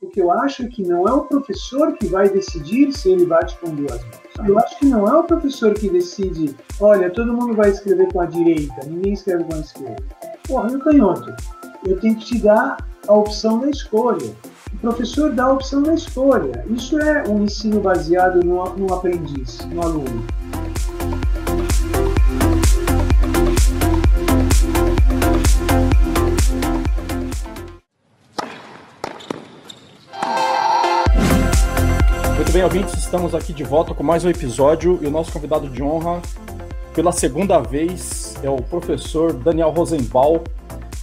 o que eu acho é que não é o professor que vai decidir se ele bate com duas mãos. Eu acho que não é o professor que decide, olha, todo mundo vai escrever com a direita, ninguém escreve com a esquerda. Porra, e o canhoto? Eu tenho que te dar a opção da escolha. O professor dá a opção da escolha. Isso é um ensino baseado no, no aprendiz, no aluno. Bem, ouvintes, estamos aqui de volta com mais um episódio e o nosso convidado de honra, pela segunda vez, é o professor Daniel Rosenbaum.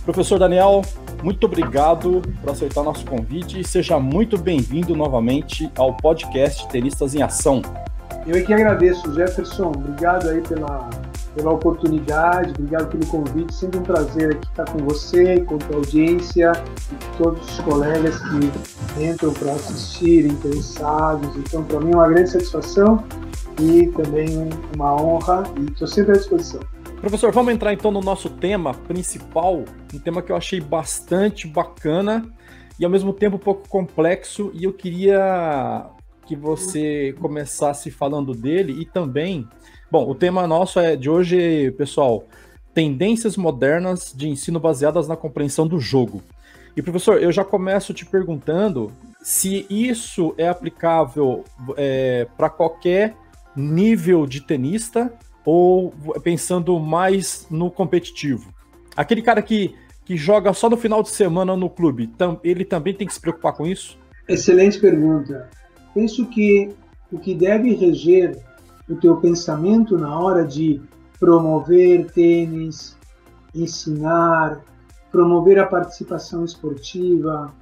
Professor Daniel, muito obrigado por aceitar nosso convite e seja muito bem-vindo novamente ao podcast Tenistas em Ação. Eu é que agradeço, Jefferson. Obrigado aí pela, pela oportunidade, obrigado pelo convite. Sempre um prazer aqui estar com você, com a audiência e todos os colegas que entram para assistir, interessados. Então, para mim é uma grande satisfação e também uma honra e estou sempre à disposição. Professor, vamos entrar então no nosso tema principal, um tema que eu achei bastante bacana e ao mesmo tempo um pouco complexo, e eu queria que você começasse falando dele e também, bom, o tema nosso é de hoje, pessoal, tendências modernas de ensino baseadas na compreensão do jogo. E professor, eu já começo te perguntando se isso é aplicável é, para qualquer nível de tenista ou pensando mais no competitivo? Aquele cara que, que joga só no final de semana no clube, ele também tem que se preocupar com isso? Excelente pergunta. Penso que o que deve reger o teu pensamento na hora de promover tênis, ensinar, promover a participação esportiva,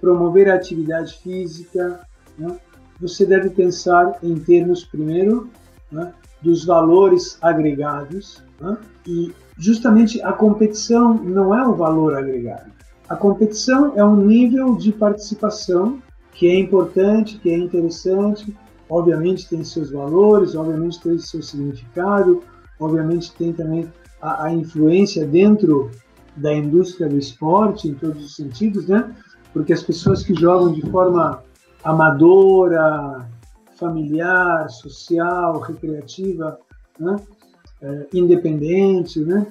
promover a atividade física, né? você deve pensar em termos, primeiro, né, dos valores agregados né? e justamente a competição não é o valor agregado. A competição é um nível de participação que é importante, que é interessante, obviamente tem seus valores, obviamente tem seu significado, obviamente tem também a, a influência dentro da indústria do esporte em todos os sentidos, né? Porque as pessoas que jogam de forma amadora, familiar, social, recreativa, né? é, independente, né?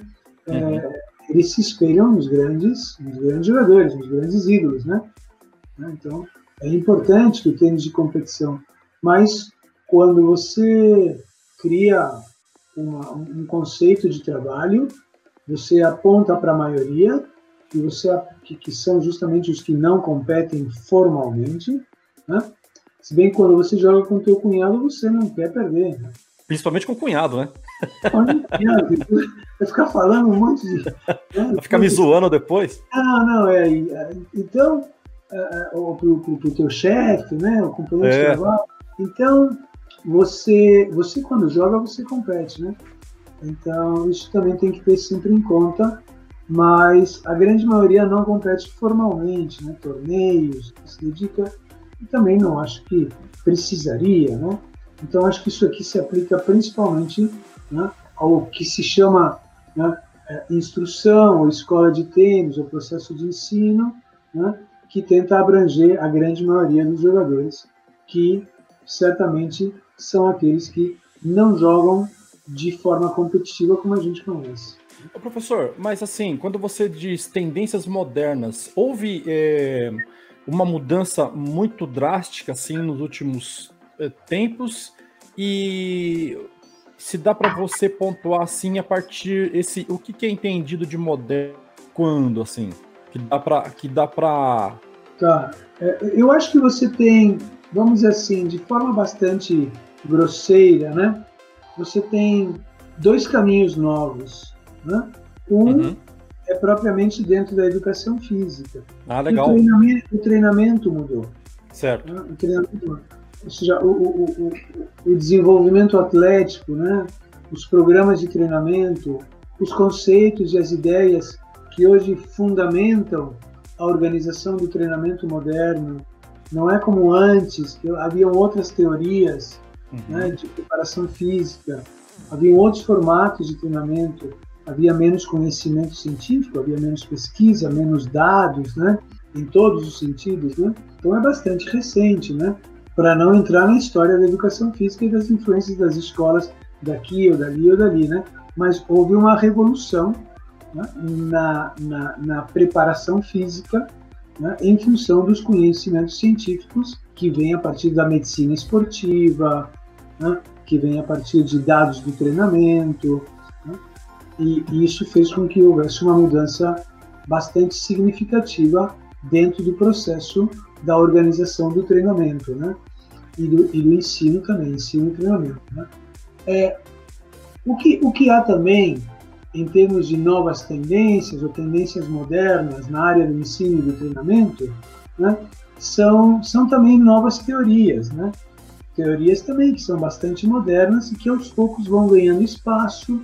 É, uhum. eles se espelham nos grandes, nos grandes jogadores, nos grandes ídolos, né? Então, é importante que o tênis de competição, mas quando você cria uma, um conceito de trabalho, você aponta para a maioria e você que, que, são justamente os que não competem formalmente, né? Se bem que quando você joga com teu cunhado, você não quer perder. Né? Principalmente com o cunhado, né? Vai ficar falando um monte de. Né? Vai ficar me zoando depois? Não, não, é. Então, é, é, ou pro, pro, pro teu chefe, né? O companheiro é. de trabalho. Então, você, você quando joga, você compete, né? Então, isso também tem que ter sempre em conta, mas a grande maioria não compete formalmente, né? Torneios, se dedica e também não acho que precisaria, né? Então acho que isso aqui se aplica principalmente né, ao que se chama né, é, instrução ou escola de tênis, ou processo de ensino, né, que tenta abranger a grande maioria dos jogadores, que certamente são aqueles que não jogam de forma competitiva como a gente conhece. Professor, mas assim, quando você diz tendências modernas, houve é, uma mudança muito drástica assim nos últimos eh, tempos e se dá para você pontuar assim a partir esse o que, que é entendido de moderno quando assim que dá para que dá para tá é, eu acho que você tem vamos dizer assim de forma bastante grosseira né você tem dois caminhos novos né um uhum é propriamente dentro da educação física. Ah, legal. O treinamento, o treinamento mudou. Certo. Né? O treinamento, ou seja, o, o, o, o, desenvolvimento atlético, né? os programas de treinamento, os conceitos e as ideias que hoje fundamentam a organização do treinamento moderno. Não é como antes, que haviam outras teorias uhum. né, de preparação física, haviam outros formatos de treinamento havia menos conhecimento científico, havia menos pesquisa, menos dados, né? em todos os sentidos, né? Então é bastante recente, né? Para não entrar na história da educação física e das influências das escolas daqui ou dali ou dali, né? Mas houve uma revolução né? na, na, na, preparação física né? em função dos conhecimentos científicos que vêm a partir da medicina esportiva, né? que vem a partir de dados do treinamento, né? e, e isso fez com que houvesse uma mudança bastante significativa dentro do processo da organização do treinamento, né? E do, e do ensino também, ensino e treinamento, né? É, o, que, o que há também, em termos de novas tendências ou tendências modernas na área do ensino e do treinamento, né? São, são também novas teorias, né? Teorias também que são bastante modernas e que aos poucos vão ganhando espaço,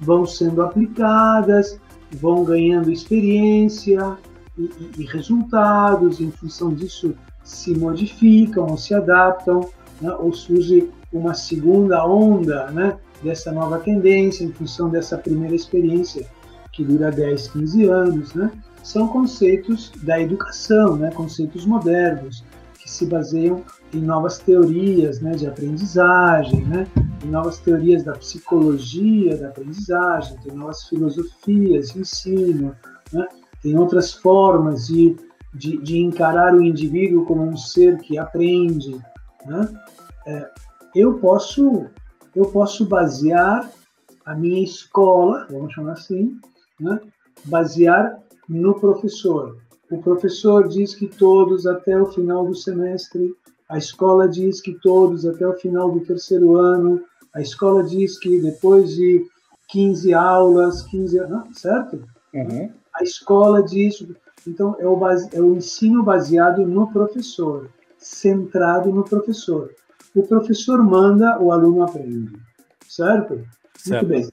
vão sendo aplicadas, vão ganhando experiência, e, e, resultados, em função disso se modificam ou se adaptam, né, ou surge uma segunda onda né, dessa nova tendência em função dessa primeira experiência que dura 10, 15 anos, né, são conceitos da educação, né, conceitos modernos, que se baseiam em novas teorias né, de aprendizagem, né, em novas teorias da psicologia da aprendizagem, tem novas filosofias de ensino, né, tem outras formas de, de, de, encarar o indivíduo como um ser que aprende. Né? É, eu posso eu posso basear a minha escola, vamos chamar assim, né? basear no professor. O professor diz que todos até o final do semestre, a escola diz que todos até o final do terceiro ano, a escola diz que depois de 15 aulas, 15 anos, certo? Uhum a escola diz. Então, é o, base, é o ensino baseado no professor, centrado no professor. O professor manda, o aluno aprende. Certo? certo? Muito bem.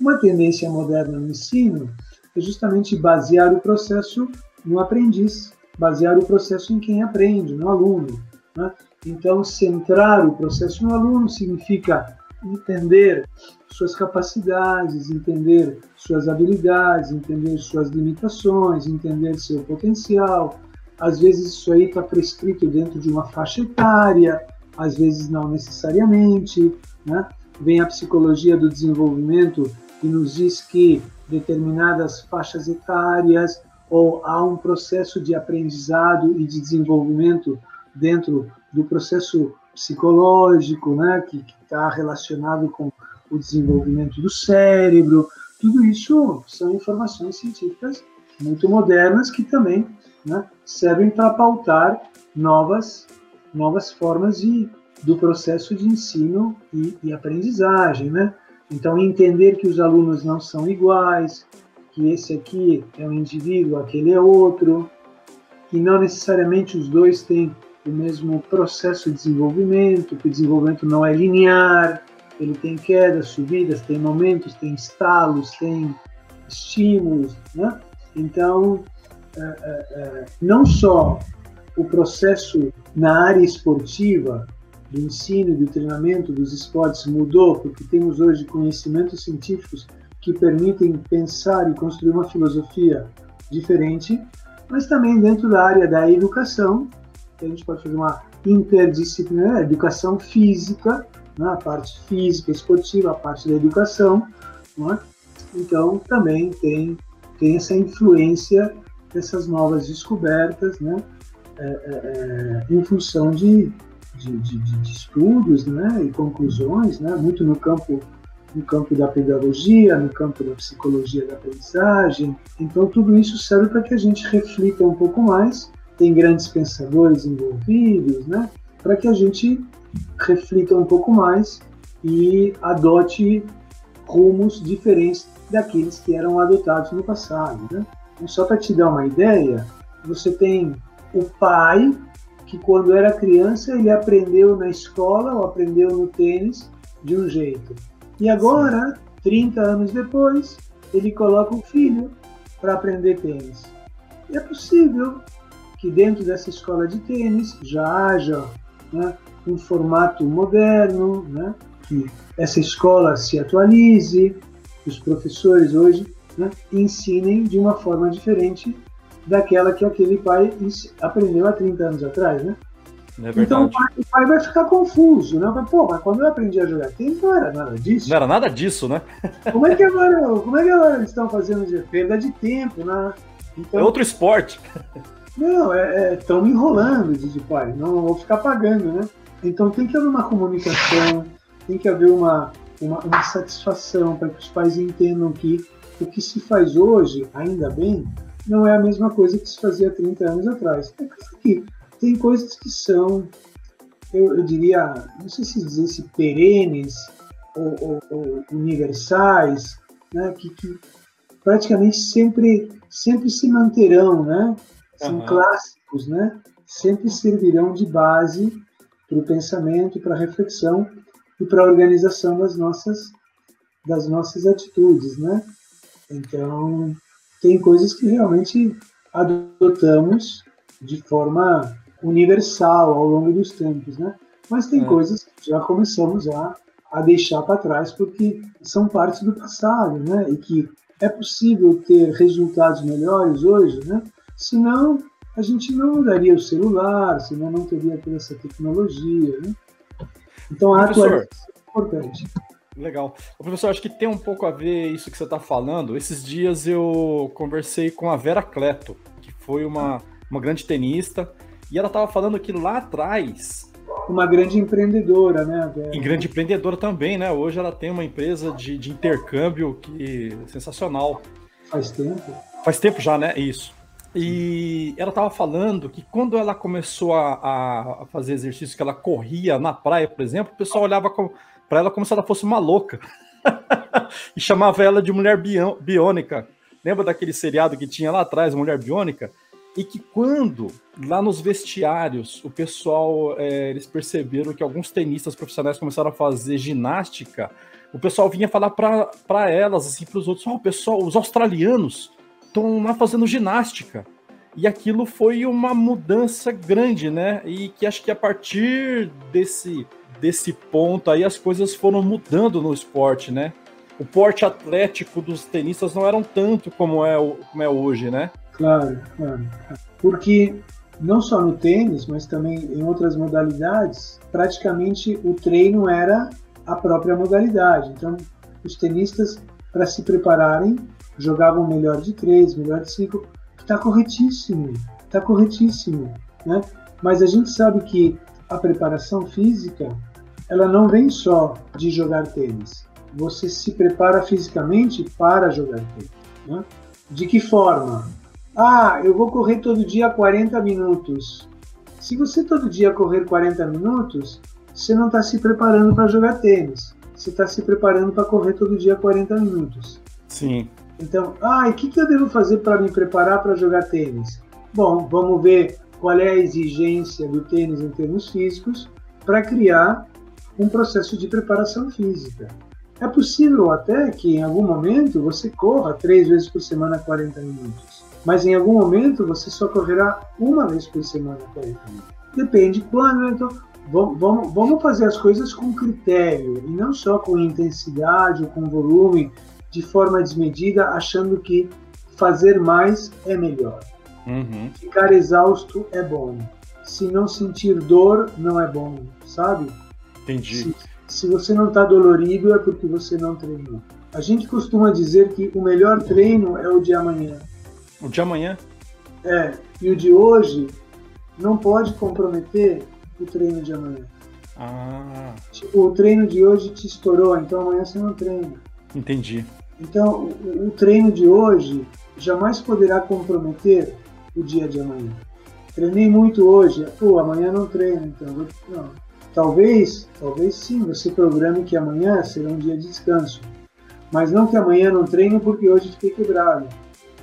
Uma tendência moderna no ensino é justamente basear o processo no aprendiz, basear o processo em quem aprende, no aluno. Né? Então, centrar o processo no aluno significa entender suas capacidades, entender suas habilidades, entender suas limitações, entender seu potencial. Às vezes isso aí está prescrito dentro de uma faixa etária, às vezes não necessariamente. Né? Vem a psicologia do desenvolvimento e nos diz que determinadas faixas etárias ou há um processo de aprendizado e de desenvolvimento dentro do processo psicológico, né, que está relacionado com o desenvolvimento do cérebro. Tudo isso são informações científicas muito modernas que também né, servem para pautar novas, novas formas de, do processo de ensino e, e aprendizagem. Né? Então, entender que os alunos não são iguais, que esse aqui é um indivíduo, aquele é outro, que não necessariamente os dois têm o mesmo processo de desenvolvimento, que o desenvolvimento não é linear, ele tem quedas, subidas, tem momentos, tem estalos, tem estímulos, né? Então, é, é, é, não só o processo na área esportiva, do ensino, do treinamento dos esportes mudou, porque temos hoje conhecimentos científicos que permitem pensar e construir uma filosofia diferente, mas também dentro da área da educação, a gente pode fazer uma interdisciplinar, educação física, né, a parte física, esportiva, a parte da educação, né? então também tem, tem essa influência dessas novas descobertas, né, é, é, é, em função de, de, de, de, estudos né, e conclusões, né, muito no campo no campo da pedagogia, no campo da psicologia da aprendizagem. Então, tudo isso serve para que a gente reflita um pouco mais tem grandes pensadores envolvidos, né? Para que a gente reflita um pouco mais e adote rumos diferentes daqueles que eram adotados no passado, né? Então, só para te dar uma ideia, você tem o pai que quando era criança ele aprendeu na escola ou aprendeu no tênis de um jeito. E agora, Sim. 30 anos depois, ele coloca o filho para aprender tênis. E é possível, que dentro dessa escola de tênis já haja né, um formato moderno, né, que essa escola se atualize, os professores hoje né, ensinem de uma forma diferente daquela que aquele pai aprendeu há 30 anos atrás, né? É então o pai, o pai, vai ficar confuso, né? Pô, mas quando eu aprendi a jogar tênis não era nada disso. Não era nada disso, né? Como é que agora, como é que agora eles estão fazendo de perda de tempo, né? Então, é outro esporte. Não, estão é, é, me enrolando, diz o pai. Não vou ficar pagando, né? Então tem que haver uma comunicação, tem que haver uma, uma, uma satisfação para que os pais entendam que o que se faz hoje, ainda bem, não é a mesma coisa que se fazia 30 anos atrás. É que tem coisas que são, eu, eu diria, não sei se dizer se perenes ou, ou, ou universais, né, que, que, praticamente sempre, sempre se manterão, né? São uhum. clássicos, né? Sempre servirão de base para o pensamento, para a reflexão e para a organização das nossas das nossas atitudes, né? Então, tem coisas que realmente adotamos de forma universal ao longo dos tempos, né? Mas tem é. coisas que já começamos a, a deixar para trás porque são parte do passado, né? E que é possível ter resultados melhores hoje, né? Senão a gente não daria o celular, senão não teria toda essa tecnologia, né? Então a atualização é importante. Legal. O professor, acho que tem um pouco a ver isso que você está falando. Esses dias eu conversei com a Vera Cleto, que foi uma, uma grande tenista, e ela estava falando que lá atrás. Uma grande empreendedora, né? Vera? E grande empreendedora também, né? Hoje ela tem uma empresa de, de intercâmbio que é sensacional. Faz tempo? Faz tempo já, né? Isso. E ela estava falando que quando ela começou a, a, fazer exercício, que ela corria na praia, por exemplo, o pessoal olhava com, para ela como se ela fosse uma louca. e chamava ela de mulher biônica. Lembra daquele seriado que tinha lá atrás, Mulher Biônica? E que quando, lá nos vestiários, o pessoal, é, eles perceberam que alguns tenistas profissionais começaram a fazer ginástica, o pessoal vinha falar para elas, assim, para os outros, oh, o pessoal, os australianos estão lá fazendo ginástica. E aquilo foi uma mudança grande, né? E que acho que a partir desse desse ponto aí as coisas foram mudando no esporte, né? O porte atlético dos tenistas não eram tanto como é, como é hoje, né? Claro, claro. Porque não só no tênis, mas também em outras modalidades, praticamente o treino era a própria modalidade. Então, os tenistas, para se prepararem, jogavam melhor de três, melhor de cinco. Está corretíssimo, está corretíssimo. Né? Mas a gente sabe que a preparação física ela não vem só de jogar tênis. Você se prepara fisicamente para jogar tênis. Né? De que forma? Ah, eu vou correr todo dia 40 minutos. Se você todo dia correr 40 minutos, você não está se preparando para jogar tênis. Você está se preparando para correr todo dia 40 minutos. Sim. Então, ah, e o que, que eu devo fazer para me preparar para jogar tênis? Bom, vamos ver qual é a exigência do tênis em termos físicos para criar um processo de preparação física. É possível até que em algum momento você corra três vezes por semana 40 minutos, mas em algum momento você só correrá uma vez por semana 40 minutos. Depende quando, então vamos, vamos fazer as coisas com critério e não só com intensidade ou com volume, de forma desmedida, achando que fazer mais é melhor. Uhum. Ficar exausto é bom. Se não sentir dor, não é bom, sabe? Entendi. Se, se você não está dolorido, é porque você não treinou. A gente costuma dizer que o melhor treino é o de amanhã. O de amanhã? É, e o de hoje não pode comprometer o treino de amanhã. Ah. Tipo, o treino de hoje te estourou, então amanhã você não treina. Entendi. Então, o, o treino de hoje jamais poderá comprometer o dia de amanhã. Treinei muito hoje, pô, amanhã não treino, então. Não. Talvez, talvez sim, você programe que amanhã será um dia de descanso. Mas não que amanhã não treine porque hoje fiquei quebrado.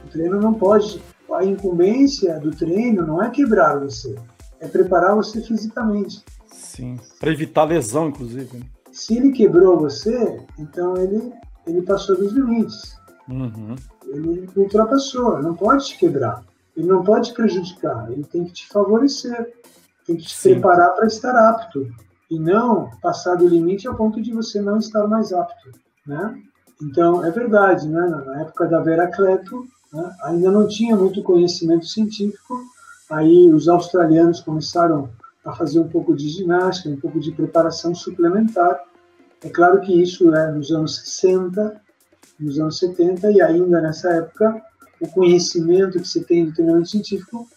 O treino não pode. A incumbência do treino não é quebrar você, é preparar você fisicamente. Sim, para evitar lesão, inclusive. Né? Se ele quebrou você, então ele, ele passou dos limites. Uhum. Ele ultrapassou, não pode te quebrar. Ele não pode te prejudicar, ele tem que te favorecer, tem que te Sim. preparar para estar apto e não passar do limite ao ponto de você não estar mais apto, né? Então, é verdade, né? Na época da Vera Cleto, Né? Ainda não tinha muito conhecimento científico, aí os australianos começaram a fazer um pouco de ginástica, um pouco de preparação suplementar. É claro que isso é nos anos 60, nos anos 70, e ainda nessa época, o conhecimento que se tem do treinamento científico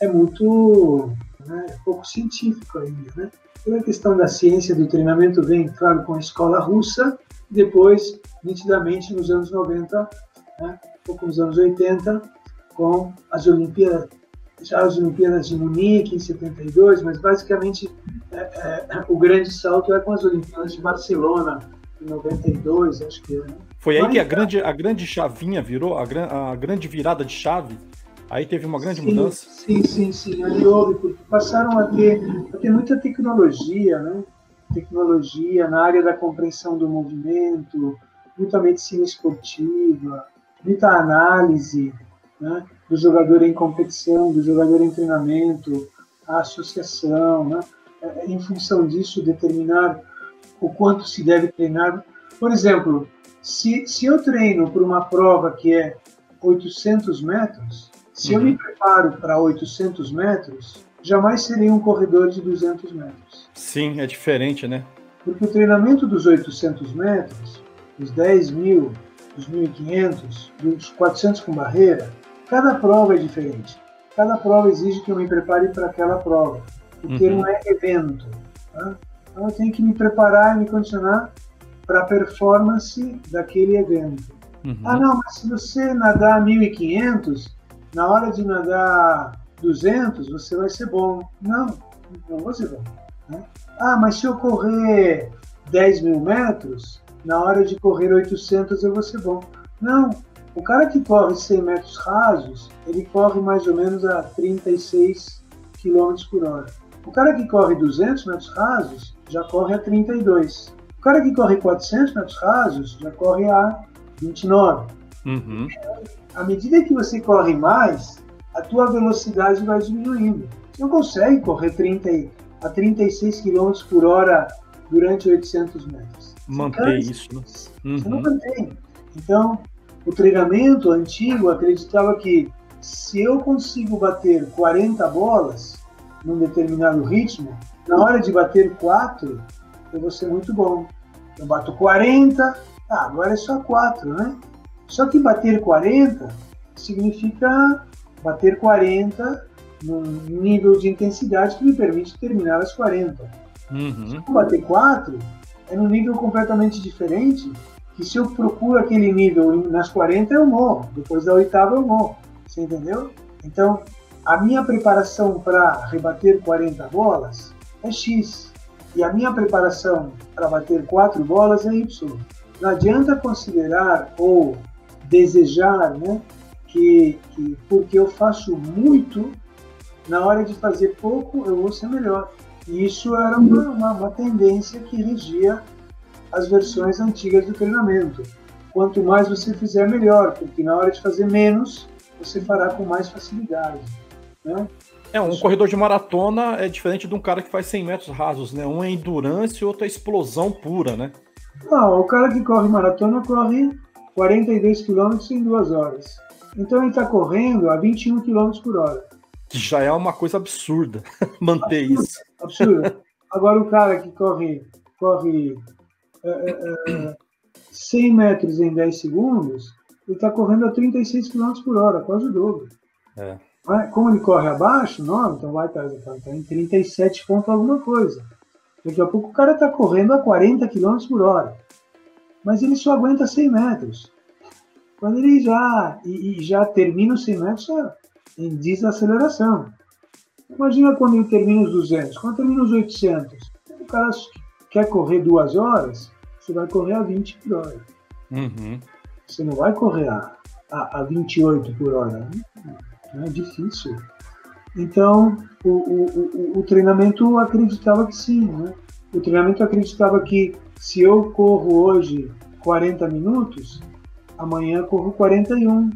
é muito né, é pouco científico ainda. Né? Toda a questão da ciência do treinamento vem, claro, com a escola russa, depois, nitidamente, nos anos 90, né, pouco nos anos 80, com as Olimpíadas, já as Olimpíadas de Munique em 72, mas basicamente é, é, o grande salto é com as Olimpíadas de Barcelona em 92, acho que é. Né? Foi aí que a grande, a grande chavinha virou, a, gran, a grande virada de chave? Aí teve uma grande sim, mudança? Sim, sim, sim. Aí houve, porque passaram a ter, a ter muita tecnologia, né? Tecnologia na área da compreensão do movimento, muita medicina esportiva, muita análise né? do jogador em competição, do jogador em treinamento, a associação, né? É, em função disso, determinar o quanto se deve treinar. Por exemplo, se, se eu treino por uma prova que é 800 metros, se uhum. eu me preparo para 800 metros, jamais serei um corredor de 200 metros. Sim, é diferente, né? Porque o treinamento dos 800 metros, dos 10 mil, dos 1.500, dos 400 com barreira, cada prova é diferente. Cada prova exige que eu me prepare para aquela prova. Porque uhum. não é evento. Tá? Então eu tenho que me preparar e me condicionar para a performance daquele evento. Uhum. Ah, não, mas se você nadar 1.500, na hora de nadar 200, você vai ser bom. Não, não vou ser bom. Né? Ah, mas se eu correr 10 mil metros, na hora de correr 800 eu vou ser bom. Não, o cara que corre 100 metros rasos, ele corre mais ou menos a 36 km por hora. O cara que corre 200 metros rasos, já corre a 32. O cara que corre 400 metros rasos, já corre a 29. Uhum. À medida que você corre mais, a tua velocidade vai diminuindo. Você não consegue correr 30 a 36 km por hora durante 800 metros. Manter isso, né? Uhum. Você não uhum. mantém. Então, o treinamento antigo acreditava que se eu consigo bater 40 bolas num determinado ritmo, na hora de bater 4, eu vou ser muito bom. Eu bato 40, ah, agora é só 4, né? Só que bater 40 significa bater 40 num nível de intensidade que me permite terminar as 40. Uhum. Se eu bater 4, é num nível completamente diferente, que se eu procuro aquele nível nas 40 eu morro, depois da oitava eu morro. Você entendeu? Então, a minha preparação para rebater 40 bolas é X. E a minha preparação para bater 4 bolas é Y. Não adianta considerar ou desejar né, que, que porque eu faço muito, na hora de fazer pouco eu vou ser melhor. E isso era uma, uma, uma tendência que regia as versões antigas do treinamento. Quanto mais você fizer, melhor, porque na hora de fazer menos, você fará com mais facilidade. Né? É, um corredor de maratona é diferente de um cara que faz 100 metros rasos, né? Um é endurance e outro é explosão pura, né? Não, o cara que corre maratona corre 42 km em duas horas. Então ele está correndo a 21 km por hora. Que já é uma coisa absurda manter absurda, isso. Absurda. Agora o cara que corre, corre é, é, é, 100 metros em 10 segundos, ele está correndo a 36 km por hora, quase o dobro. É. Como ele corre abaixo, não, então vai estar tá, tá em 37 pontos alguma coisa. Daqui a pouco o cara está correndo a 40 km por hora. Mas ele só aguenta 100 metros. Quando ele já, e, e já termina os 100 metros em desaceleração. Imagina quando ele termina os 200. Quando termina os 800, o cara quer correr duas horas, você vai correr a 20 por hora. Uhum. Você não vai correr a, a, a 28 por hora. É difícil. Então, o, o, o, o, treinamento acreditava que sim. Né? O treinamento acreditava que se eu corro hoje 40 minutos, amanhã corro 41.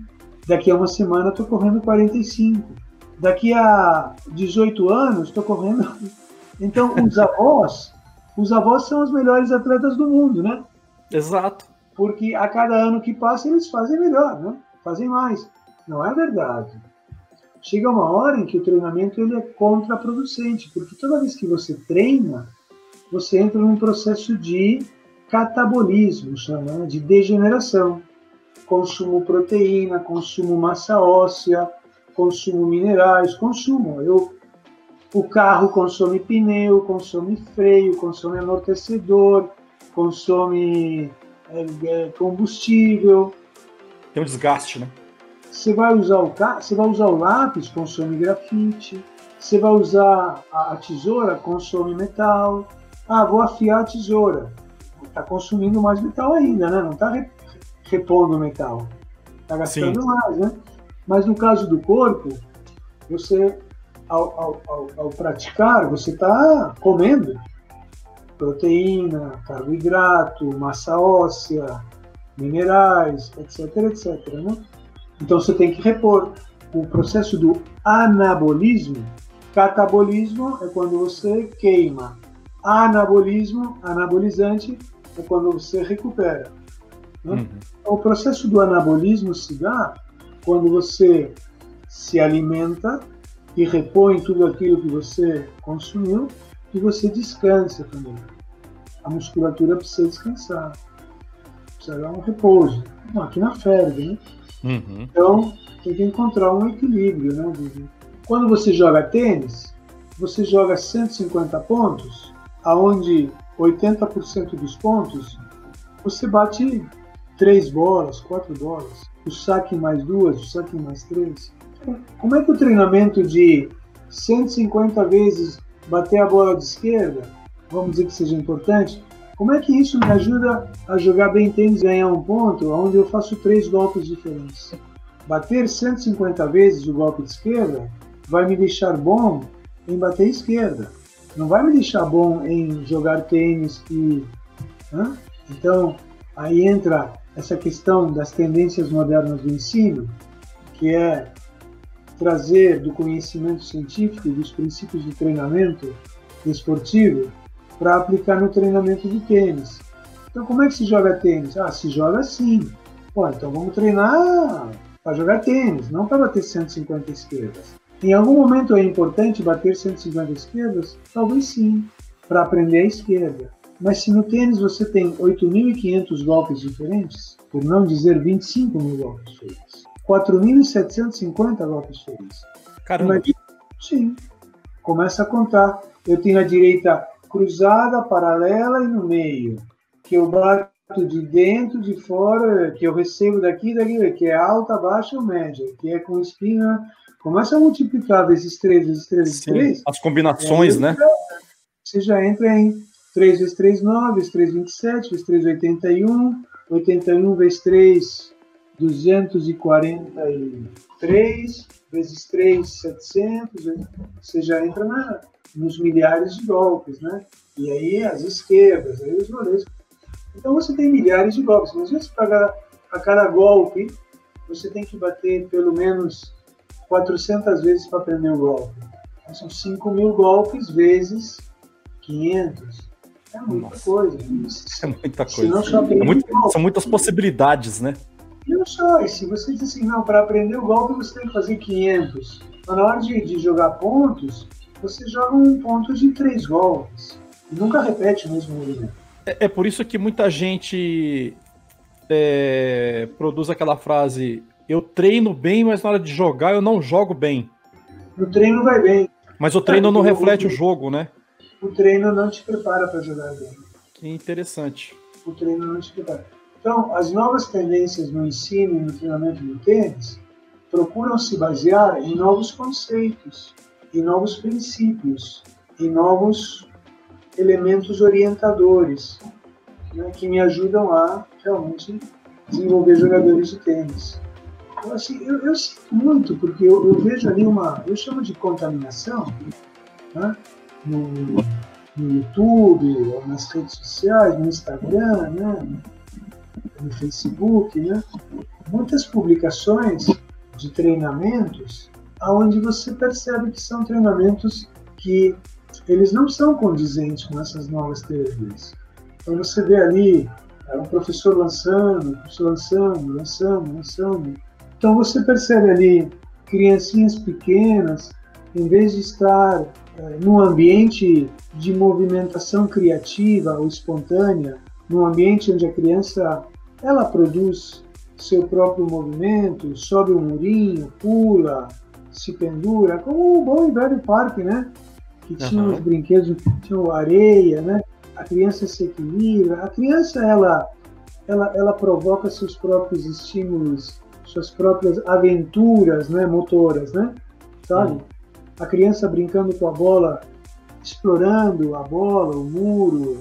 Daqui a uma semana estou correndo 45. Daqui a 18 anos estou correndo. Então, os avós, os avós são os melhores atletas do mundo, né? Exato. Porque a cada ano que passa eles fazem melhor, né? Fazem mais. Não é verdade. Chega uma hora em que o treinamento ele é contraproducente, porque toda vez que você treina, você entra num processo de catabolismo, chama, né? de degeneração. Consumo proteína, consumo massa óssea, consumo minerais, consumo. Eu, o carro consome pneu, consome freio, consome amortecedor, consome é, é, combustível. Tem um desgaste, né? Você vai usar o você vai usar o lápis, consome grafite. Você vai usar a tesoura, consome metal. Ah, vou afiar a tesoura. Está consumindo mais metal ainda, né? Não está repondo metal. Está gastando Sim. mais, né? Mas no caso do corpo, você, ao, ao, ao, ao praticar, você está comendo proteína, carboidrato, massa óssea, minerais, etc, etc. Né? Então você tem que repor. O processo do anabolismo, catabolismo é quando você queima. Anabolismo, anabolizante, é quando você recupera. Né? Uhum. O processo do anabolismo se dá quando você se alimenta e repõe tudo aquilo que você consumiu e você descansa também. A musculatura precisa descansar, precisa dar um repouso. A máquina ferve, né? Uhum. Então, tem que encontrar um equilíbrio, né? Quando você joga tênis, você joga 150 pontos, aonde 80% dos pontos você bate três bolas, quatro bolas o saque mais duas, o saque mais três. Como é que o treinamento de 150 vezes bater a bola de esquerda, vamos dizer que seja importante, como é que isso me ajuda a jogar bem tênis e ganhar um ponto, onde eu faço três golpes diferentes? Bater 150 vezes o golpe de esquerda vai me deixar bom em bater esquerda. Não vai me deixar bom em jogar tênis e. Hã? Então, aí entra essa questão das tendências modernas do ensino, que é trazer do conhecimento científico e dos princípios de treinamento esportivo para aplicar no treinamento de tênis. Então, como é que se joga tênis? Ah, se joga assim. Pô, então vamos treinar para jogar tênis, não para bater 150 esquerdas. Em algum momento é importante bater 150 esquerdas? Talvez sim, para aprender a esquerda. Mas se no tênis você tem 8.500 golpes diferentes, por não dizer 25 mil golpes feitos, 4.750 golpes feitos. Caramba. Imagina, sim. Começa a contar. Eu tenho a direita cruzada, paralela e no meio. Que eu bato de dentro, de fora, que eu recebo daqui, daqui, que é alta, baixa ou média, que é com espina. Começa a multiplicar vezes 3, vezes 3, vezes 3. As combinações, né? Você já entra em 3 vezes 3, 9, vezes 3, 27, vezes 3, 81, 81 vezes 3, 243, vezes 3, 700, você já entra na, nos milhares de golpes, né? E aí as esquerdas, aí os goleiros. Então você tem milhares de golpes, mas vezes para cada golpe você tem que bater pelo menos 400 vezes para aprender o golpe. Então, são 5 mil golpes vezes 500. É muita Nossa. coisa. É muita coisa. É muito, são muitas possibilidades, né? E não só, e se você diz assim, não, para aprender o golpe você tem que fazer 500. Mas na hora de, de jogar pontos, você joga um ponto de três golpes. E nunca repete o mesmo movimento. É, é por isso que muita gente é, produz aquela frase: eu treino bem, mas na hora de jogar eu não jogo bem. O treino vai bem. Mas o treino é, não reflete o jogo, né? o treino não te prepara para jogar bem. Que interessante. O treino não te prepara. Então, as novas tendências no ensino e no treinamento do tênis procuram se basear em novos conceitos, em novos princípios, em novos elementos orientadores né, que me ajudam a realmente desenvolver jogadores de tênis. Assim, eu, eu sinto muito, porque eu, eu, vejo ali uma, eu chamo de contaminação, né, no, no YouTube, ou nas redes sociais, no Instagram, né? no Facebook, né? muitas publicações de treinamentos aonde você percebe que são treinamentos que eles não são condizentes com essas novas teorias. Então você vê ali um professor lançando, um professor lançando, lançando, lançando, Então você percebe ali criancinhas pequenas, em vez de estar é, num ambiente de movimentação criativa ou espontânea, num ambiente onde a criança ela produz seu próprio movimento, sobe o um murinho, pula, se pendura, como o bom e velho parque, né? Que tinha uhum. os brinquedos, tinha areia, né? A criança se equilibra. A criança, ela, ela, ela provoca seus próprios estímulos, suas próprias aventuras, né? Motoras, né? Sabe? Uhum. A criança brincando com a bola, explorando a bola, o muro,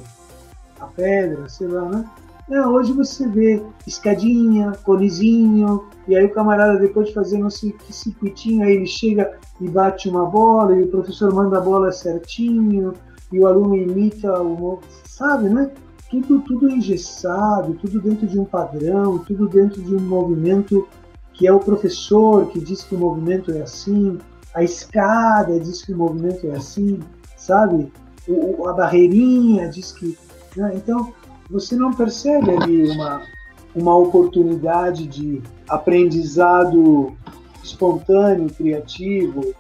a pedra, sei lá, né? É, hoje você vê escadinha, conezinho, e aí o camarada, depois de fazer um circuitinho, aí ele chega e bate uma bola, e o professor manda a bola certinho, e o aluno imita o. Sabe, né? Tudo, tudo engessado, tudo dentro de um padrão, tudo dentro de um movimento que é o professor que diz que o movimento é assim, a escada diz que o movimento é assim, sabe? O, a barreirinha diz que. Né? Então, você não percebe ali uma, uma oportunidade de aprendizado espontâneo, criativo.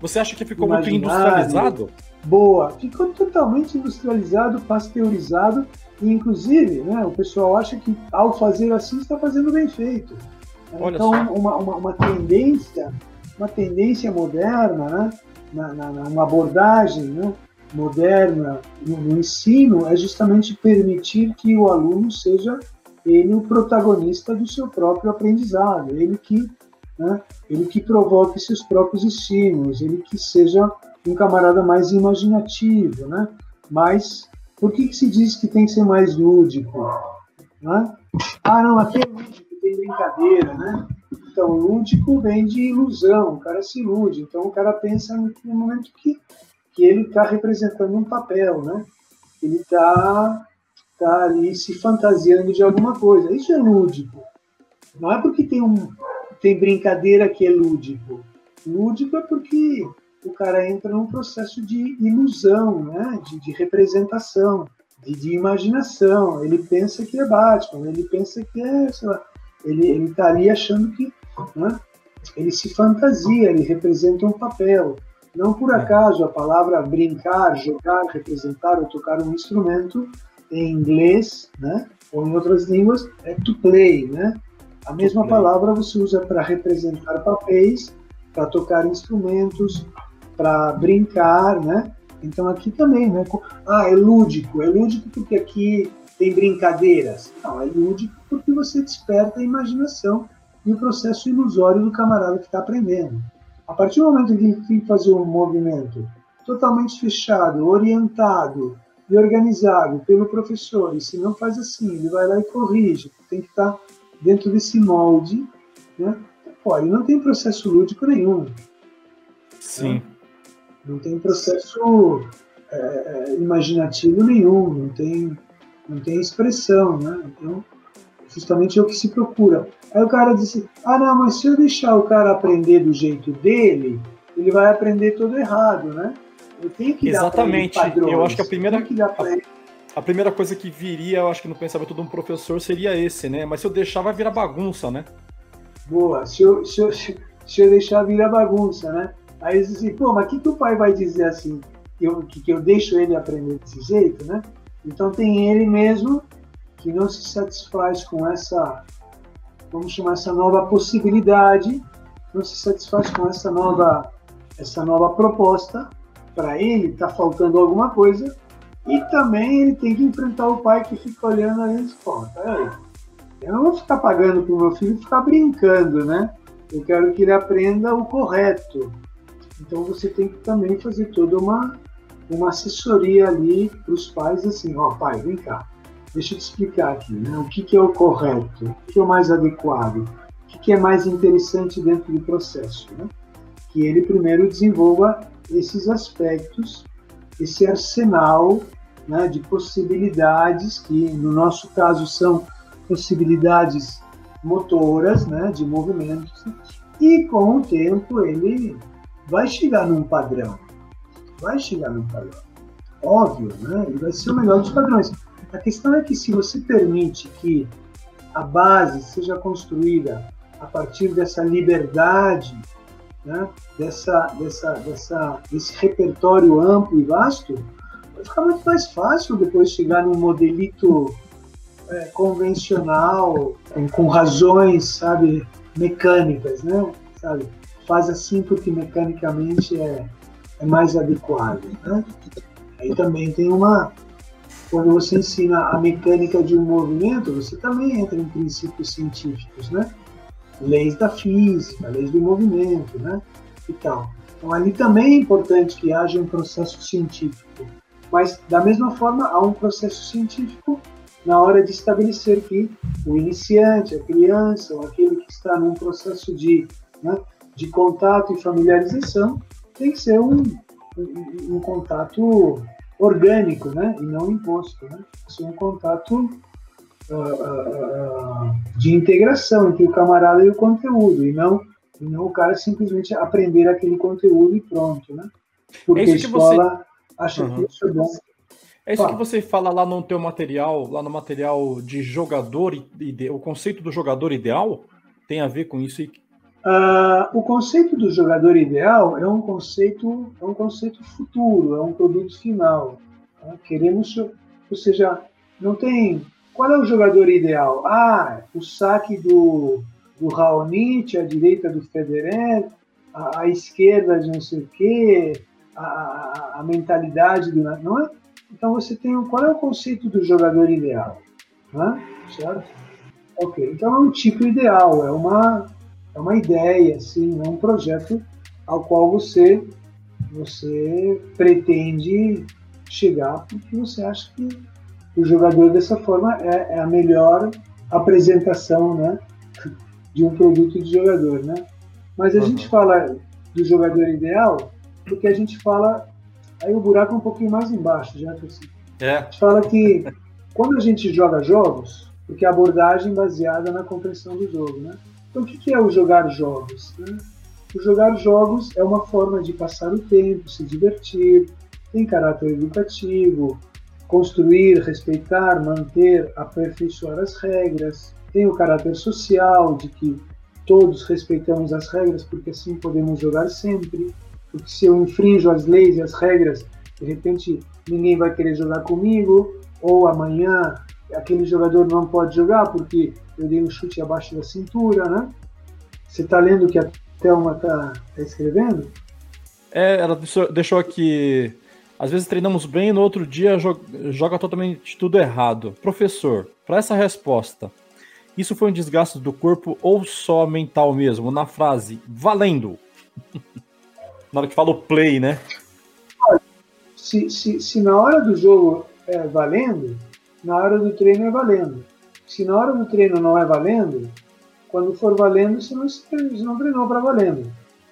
Você acha que ficou muito industrializado? Boa, ficou totalmente industrializado, pasteurizado, e inclusive né, o pessoal acha que ao fazer assim está fazendo bem feito. Olha então, uma, uma, uma, tendência, uma tendência moderna, né, na, na, na uma abordagem né, moderna no, no ensino é justamente permitir que o aluno seja ele o protagonista do seu próprio aprendizado, ele que, né, ele que provoque seus próprios estímulos, ele que seja um camarada mais imaginativo, né? Mas por que, que se diz que tem que ser mais lúdico? Né? Ah, não, aqui é lúdico, tem brincadeira, né? Então, lúdico vem de ilusão, o cara se ilude, então o cara pensa no momento que que ele está representando um papel, né? Ele está tá ali se fantasiando de alguma coisa. Isso é lúdico. Não é porque tem, um, tem brincadeira que é lúdico. Lúdico é porque o cara entra num processo de ilusão, né? de, de representação, de, de, imaginação. Ele pensa que é Batman, ele pensa que é, sei lá, ele está ali achando que né? ele se fantasia, ele representa um papel. Não por acaso a palavra brincar, jogar, representar ou tocar um instrumento em inglês, né, ou em outras línguas, é to play, né? A mesma palavra você usa para representar papéis, para tocar instrumentos, para brincar, né? Então aqui também, né? Ah, é lúdico. É lúdico porque aqui tem brincadeiras. Não, é lúdico porque você desperta a imaginação e o processo ilusório do camarada que está aprendendo. A partir do momento que ele tem que fazer um movimento totalmente fechado, orientado e organizado pelo professor, e se não faz assim, ele vai lá e corrige, tem que estar dentro desse molde, né? Pô, não tem processo lúdico nenhum. Sim. Né? Não tem processo é, é, imaginativo nenhum, não tem, não tem expressão, né? Então, justamente é o que se procura. Aí o cara disse: ah, não, mas se eu deixar o cara aprender do jeito dele, ele vai aprender todo errado, né? Eu tenho que Exatamente. dar Exatamente. Eu acho que a primeira. Que a, a, primeira coisa que viria, eu acho que no pensamento de um professor seria esse, né? Mas se eu deixar, vai virar bagunça, né? Boa. Se eu, se eu, se eu deixar, vira bagunça, né? Aí eles dizem, pô, mas o que, que o pai vai dizer assim? Que eu, que, que eu deixo ele aprender desse jeito, né? Então tem ele mesmo que não se satisfaz com essa vamos chamar essa nova possibilidade, não se satisfaz com essa nova, essa nova proposta, para ele está faltando alguma coisa, e também ele tem que enfrentar o pai que fica olhando ali e fala, eu não vou ficar pagando para o meu filho ficar brincando, né? Eu quero que ele aprenda o correto. Então você tem que também fazer toda uma, uma assessoria ali para os pais, assim, ó, pai, vem cá, Deixa eu te explicar aqui, né? o que, que é o correto, o que é o mais adequado, o que, que é mais interessante dentro do processo. Né? Que ele primeiro desenvolva esses aspectos, esse arsenal né, de possibilidades, que no nosso caso são possibilidades motoras, né, de movimentos, e com o tempo ele vai chegar num padrão. Vai chegar num padrão. Óbvio, né? Ele vai ser o melhor dos padrões. A questão é que se você permite que a base seja construída a partir dessa liberdade, né, dessa, dessa, dessa, desse repertório amplo e vasto, vai ficar muito mais fácil depois chegar num modelito é, convencional, com, com, razões, sabe, mecânicas, né? Sabe? Faz assim porque mecanicamente é, é mais adequado, né? Aí também tem uma quando você ensina a mecânica de um movimento, você também entra em princípios científicos, né? Leis da física, leis do movimento, né? E tal. Então ali também é importante que haja um processo científico. Mas da mesma forma há um processo científico na hora de estabelecer que o iniciante, a criança, ou aquele que está num processo de, né, de contato e familiarização, tem que ser um, um, um contato orgânico, né? E não imposto, né? Isso é um contato uh, uh, uh, de integração entre o camarada e o conteúdo, e não, e não o cara simplesmente aprender aquele conteúdo e pronto, né? Porque é a escola você... acha uhum. que isso é bom. É isso que você fala lá no teu material, lá no material de jogador, o conceito do jogador ideal tem a ver com isso Uh, o conceito do jogador ideal é um conceito, é um conceito futuro, é um produto final. Tá? Queremos, ou seja, não tem. Qual é o jogador ideal? Ah, o saque do, do Raonic, a direita do Federer, a, esquerda de não sei o quê, a, a, a mentalidade do. Não é? Então você tem. Qual é o conceito do jogador ideal? Né? Certo? Ok. Então é um tipo ideal, é uma é uma ideia, assim, é um projeto ao qual você você pretende chegar porque você acha que o jogador dessa forma é, é a melhor apresentação, né, de um produto de jogador, né? Mas a uhum. gente fala do jogador ideal porque a gente fala aí o buraco é um pouquinho mais embaixo, já que assim. É. A gente fala que quando a gente joga jogos, porque a abordagem baseada na compreensão do jogo, né? Então, o que é o jogar jogos? Né? O jogar jogos é uma forma de passar o tempo, se divertir, tem caráter educativo, construir, respeitar, manter, aperfeiçoar as regras, tem o caráter social, de que todos respeitamos as regras, porque assim podemos jogar sempre. Porque se eu infrinjo as leis e as regras, de repente ninguém vai querer jogar comigo, ou amanhã aquele jogador não pode jogar porque eu dei um chute abaixo da cintura, né? Você está lendo o que a Thelma está tá escrevendo? É, ela deixou aqui. Às vezes treinamos bem e no outro dia joga, joga totalmente tudo errado. Professor, para essa resposta, isso foi um desgaste do corpo ou só mental mesmo? Na frase, valendo! na hora que fala o play, né? Se, se, se na hora do jogo é valendo, na hora do treino é valendo. Se na hora do treino não é valendo, quando for valendo, você não, você não treinou para valendo.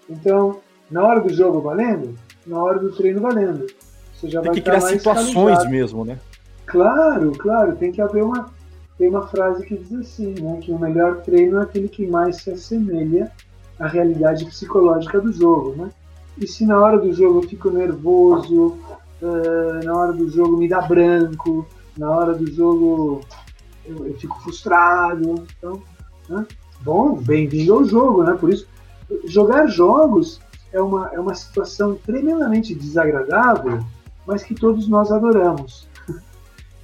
Então, na hora do jogo valendo, na hora do treino valendo. Você já tem vai que criar situações mesmo, né? Claro, claro. Tem que haver uma, tem uma frase que diz assim, né, que o melhor treino é aquele que mais se assemelha à realidade psicológica do jogo, né? E se na hora do jogo eu fico nervoso, uh, na hora do jogo me dá branco, na hora do jogo eu, eu fico frustrado. Então, né? bom, bem-vindo ao jogo, né? Por isso, jogar jogos é uma, é uma situação tremendamente desagradável, mas que todos nós adoramos.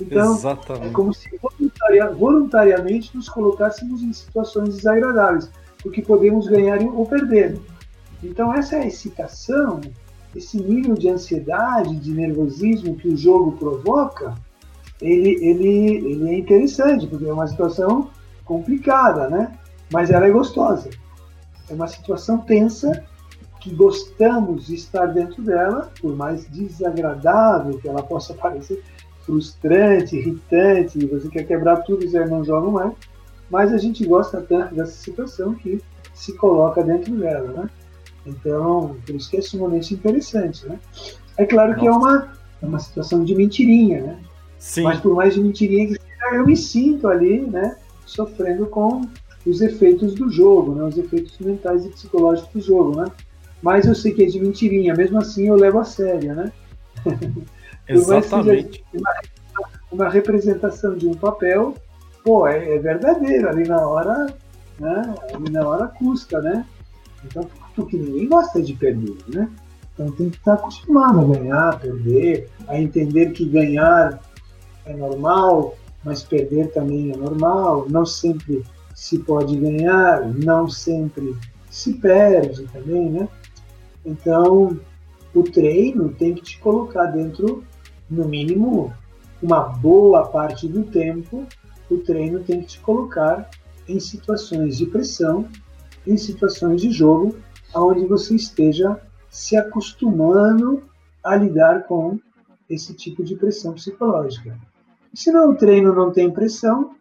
Então, Exatamente. é como se voluntaria, voluntariamente nos colocássemos em situações desagradáveis, porque podemos ganhar ou perder. Então, essa é excitação, esse nível de ansiedade, de nervosismo que o jogo provoca, ele, ele, ele é interessante, porque é uma situação complicada, né? Mas ela é gostosa. É uma situação tensa que gostamos de estar dentro dela, por mais desagradável que ela possa parecer, frustrante, irritante, você quer quebrar tudo e não joga mais, mas a gente gosta tanto dessa situação que se coloca dentro dela, né? Então, por isso que é sumamente interessante, né? É claro que é uma, é uma situação de mentirinha, né? Sim. Mas por mais de mentirinha que seja, eu me sinto ali, né, sofrendo com os efeitos do jogo, né, os efeitos mentais e psicológicos do jogo, né. Mas eu sei que é de mentirinha, mesmo assim eu levo a sério, né. Exatamente. Uma, uma, representação de um papel, pô, é, é verdadeiro ali na hora, né? E na hora custa, né? Então, porque ninguém gosta de perder, né? Então tem que estar acostumado a ganhar, a perder, a entender que ganhar é normal, mas perder também é normal. Não sempre se pode ganhar, não sempre se perde também, né? Então, o treino tem que te colocar dentro, no mínimo, uma boa parte do tempo, o treino tem que te colocar em situações de pressão, em situações de jogo, onde você esteja se acostumando a lidar com esse tipo de pressão psicológica. Senão o treino não tem pressão,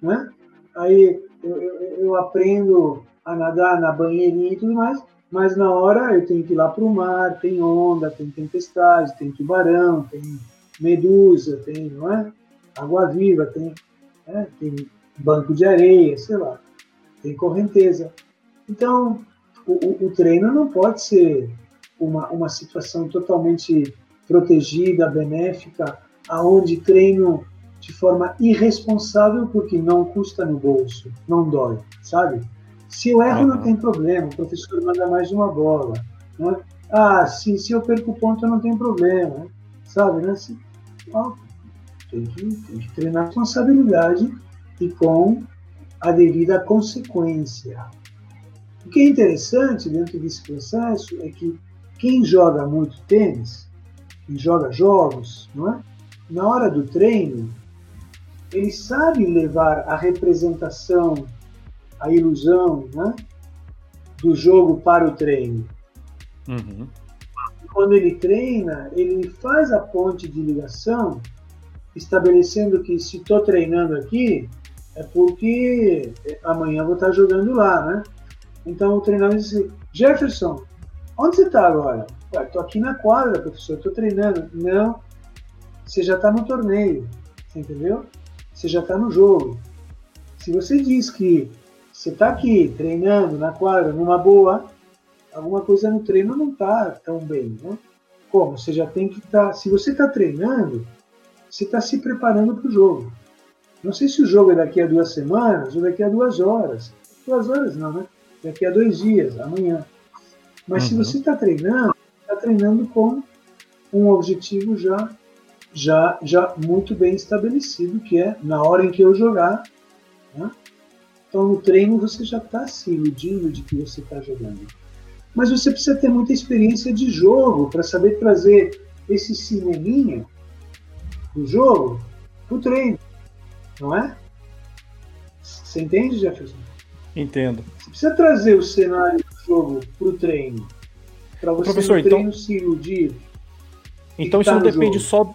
né? aí eu, eu, eu aprendo a nadar na banheirinha e tudo mais, mas na hora eu tenho que ir lá para o mar, tem onda, tem tempestade, tem tubarão, tem medusa, tem não é? água viva, tem, é, tem banco de areia, sei lá, tem correnteza. Então, o, o, o treino não pode ser uma, uma situação totalmente protegida, benéfica, aonde treino de forma irresponsável porque não custa no bolso, não dói, sabe? Se eu erro, não tem problema, o professor manda mais uma bola. Né? Ah, se, se eu perco ponto, não tenho problema, sabe? Né? Se, ó, tem, que, tem que treinar responsabilidade e com a devida consequência. O que é interessante dentro desse processo é que quem joga muito tênis, quem joga jogos, não é? na hora do treino, ele sabe levar a representação a ilusão né, do jogo para o treino. Uhum. Quando ele treina, ele faz a ponte de ligação, estabelecendo que se estou treinando aqui, é porque amanhã vou estar jogando lá, né? Então o treinador diz assim, Jefferson, onde você está agora? Estou aqui na quadra, professor, estou treinando. Não, você já está no torneio, entendeu? Você já está no jogo. Se você diz que você está aqui treinando na quadra, numa boa, alguma coisa no treino não está tão bem, né? Como? Você já tem que estar. Tá, se você está treinando, você está se preparando para o jogo. Não sei se o jogo é daqui a duas semanas ou daqui a duas horas. Duas horas não, né? Daqui a dois dias, amanhã. Mas uhum. se você está treinando, está treinando com um objetivo já, já, já muito bem estabelecido, que é na hora em que eu jogar, né? Então, no treino, você já está se iludindo de que você está jogando. Mas você precisa ter muita experiência de jogo para saber trazer esse cineminha do jogo para o treino. Não é? Você entende, Jefferson? Entendo. Você precisa trazer o cenário do jogo para o treino. Para você Professor, no treino então... se iludir. Então isso tá não depende jogo. só.